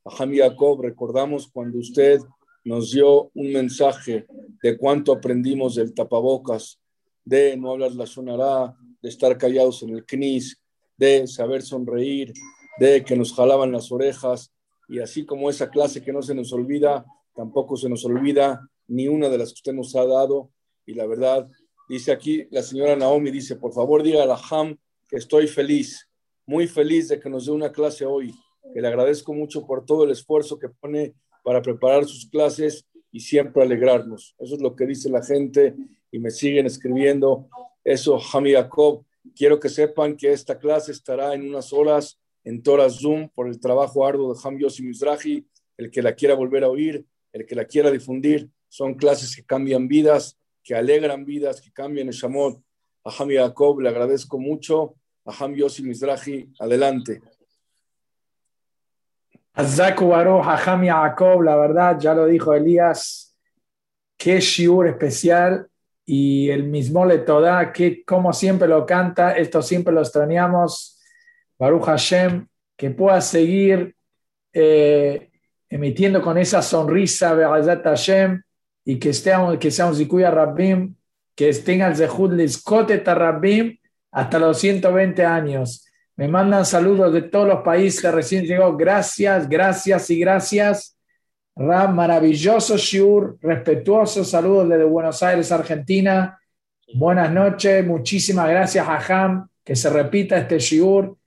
A Hami Yaakov, recordamos cuando usted nos dio un mensaje de cuánto aprendimos del tapabocas, de no hablar la sonará, de estar callados en el knis, de saber sonreír, de que nos jalaban las orejas, y así como esa clase que no se nos olvida, tampoco se nos olvida ni una de las que usted nos ha dado. Y la verdad, dice aquí la señora Naomi, dice, por favor diga a la Ham que estoy feliz, muy feliz de que nos dé una clase hoy, que le agradezco mucho por todo el esfuerzo que pone para preparar sus clases y siempre alegrarnos. Eso es lo que dice la gente y me siguen escribiendo. Eso, Hami Jacob, quiero que sepan que esta clase estará en unas horas en Torah Zoom por el trabajo arduo de Ham Yossi Mizrahi, el que la quiera volver a oír, el que la quiera difundir. Son clases que cambian vidas, que alegran vidas, que cambian el Shamot. A Ham Jacob le agradezco mucho. A Ham Yossi Mizrahi, adelante. La verdad, ya lo dijo Elías, qué shiur especial y el mismo le toda, que como siempre lo canta, esto siempre lo extrañamos Baruch Hashem, que pueda seguir eh, emitiendo con esa sonrisa, Be'azat Hashem, y que, estemos, que sea un Zikuya Rabbim, que tenga el Zehud Liskotet Rabbim hasta los 120 años. Me mandan saludos de todos los países, recién llegó. Gracias, gracias y gracias. Ram, maravilloso Shiur, respetuoso saludos desde Buenos Aires, Argentina. Buenas noches, muchísimas gracias a Ham que se repita este shiur.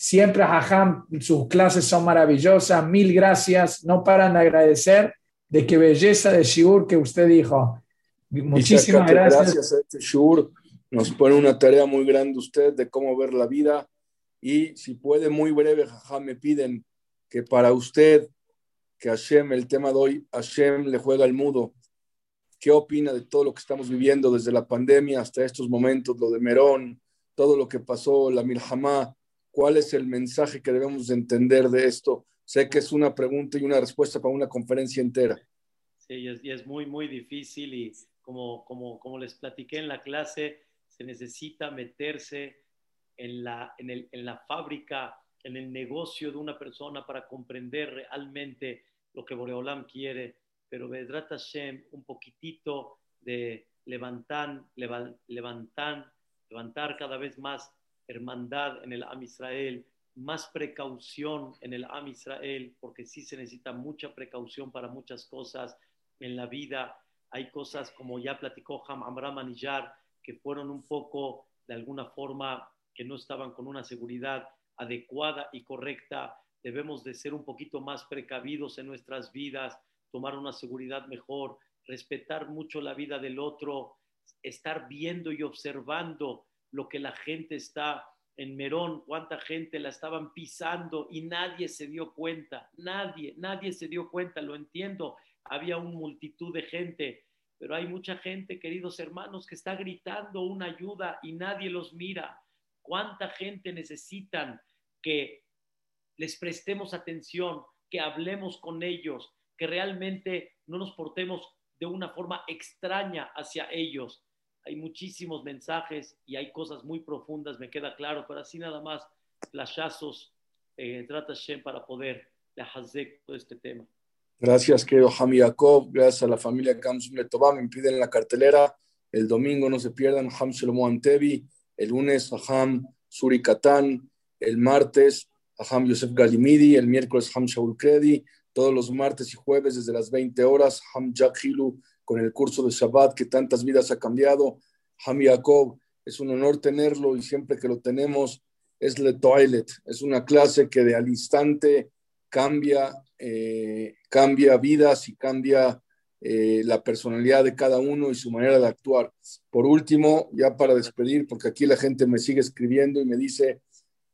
Siempre, Jajam, sus clases son maravillosas. Mil gracias. No paran de agradecer de qué belleza de shiur que usted dijo. Muchísimas gracias. Gracias a este shiur. Nos pone una tarea muy grande usted de cómo ver la vida. Y si puede, muy breve, Jajam, me piden que para usted, que Hashem, el tema de hoy, Hashem le juega al mudo. ¿Qué opina de todo lo que estamos viviendo desde la pandemia hasta estos momentos, lo de Merón, todo lo que pasó, la Milhamá? ¿Cuál es el mensaje que debemos entender de esto? Sé que es una pregunta y una respuesta para una conferencia entera. Sí, y es, y es muy, muy difícil y como, como, como les platiqué en la clase, se necesita meterse en la, en, el, en la fábrica, en el negocio de una persona para comprender realmente lo que Boreolam quiere. Pero Vedrat Hashem, un poquitito de levantar, levantar, levantar cada vez más hermandad en el Am Israel, más precaución en el Am Israel, porque sí se necesita mucha precaución para muchas cosas en la vida. Hay cosas como ya platicó Ham Amram Aniyar, que fueron un poco, de alguna forma, que no estaban con una seguridad adecuada y correcta. Debemos de ser un poquito más precavidos en nuestras vidas, tomar una seguridad mejor, respetar mucho la vida del otro, estar viendo y observando lo que la gente está en Merón, cuánta gente la estaban pisando y nadie se dio cuenta, nadie, nadie se dio cuenta, lo entiendo, había una multitud de gente, pero hay mucha gente, queridos hermanos, que está gritando una ayuda y nadie los mira. ¿Cuánta gente necesitan que les prestemos atención, que hablemos con ellos, que realmente no nos portemos de una forma extraña hacia ellos? Hay muchísimos mensajes y hay cosas muy profundas, me queda claro, pero así nada más, flashazos, eh, trata Shem para poder hacer todo este tema. Gracias, querido Ham Yaakov. Gracias a la familia Kamsum Letová. Me piden la cartelera. El domingo no se pierdan Ham Shlomo Antevi. El lunes Ham Suri Katan. El martes Ham Yosef Galimidi. El miércoles Ham Shaul Kredi. Todos los martes y jueves desde las 20 horas Ham Jack Hilu con el curso de Shabbat que tantas vidas ha cambiado. Ham Yaakov, es un honor tenerlo y siempre que lo tenemos es Le Toilet. Es una clase que de al instante cambia, eh, cambia vidas y cambia eh, la personalidad de cada uno y su manera de actuar. Por último, ya para despedir, porque aquí la gente me sigue escribiendo y me dice,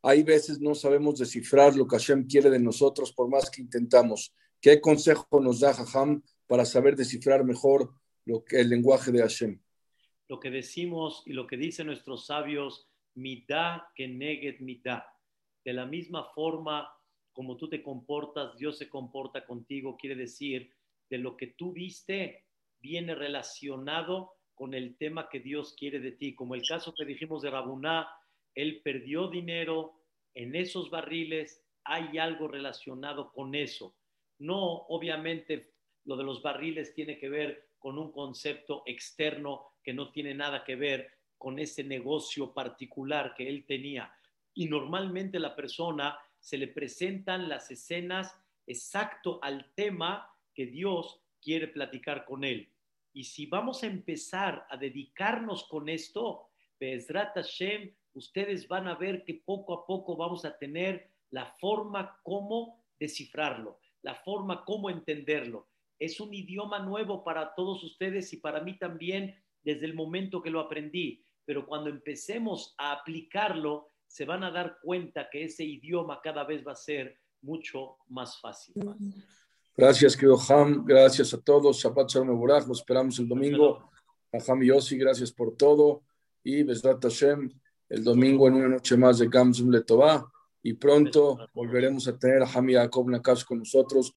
hay veces no sabemos descifrar lo que Hashem quiere de nosotros por más que intentamos. ¿Qué consejo nos da Hajam para saber descifrar mejor lo que, el lenguaje de Hashem? Lo que decimos y lo que dicen nuestros sabios, mitad que neget mitad. De la misma forma como tú te comportas, Dios se comporta contigo, quiere decir, de lo que tú viste viene relacionado con el tema que Dios quiere de ti, como el caso que dijimos de Rabuná, él perdió dinero en esos barriles, hay algo relacionado con eso. No, obviamente, lo de los barriles tiene que ver con un concepto externo que no tiene nada que ver con ese negocio particular que él tenía. Y normalmente la persona se le presentan las escenas exacto al tema que Dios quiere platicar con él. Y si vamos a empezar a dedicarnos con esto, Bezrat Hashem, ustedes van a ver que poco a poco vamos a tener la forma cómo descifrarlo, la forma cómo entenderlo. Es un idioma nuevo para todos ustedes y para mí también desde el momento que lo aprendí, pero cuando empecemos a aplicarlo, se van a dar cuenta que ese idioma cada vez va a ser mucho más fácil. Gracias, querido Ham. Gracias a todos. Shabbat Shalom Lo esperamos el domingo. A Ham y Yossi, gracias por todo. Y Besrat Hashem, el domingo en una noche más de Gamzum Letová. Y pronto volveremos a tener a Ham y Jacob Nakash con nosotros.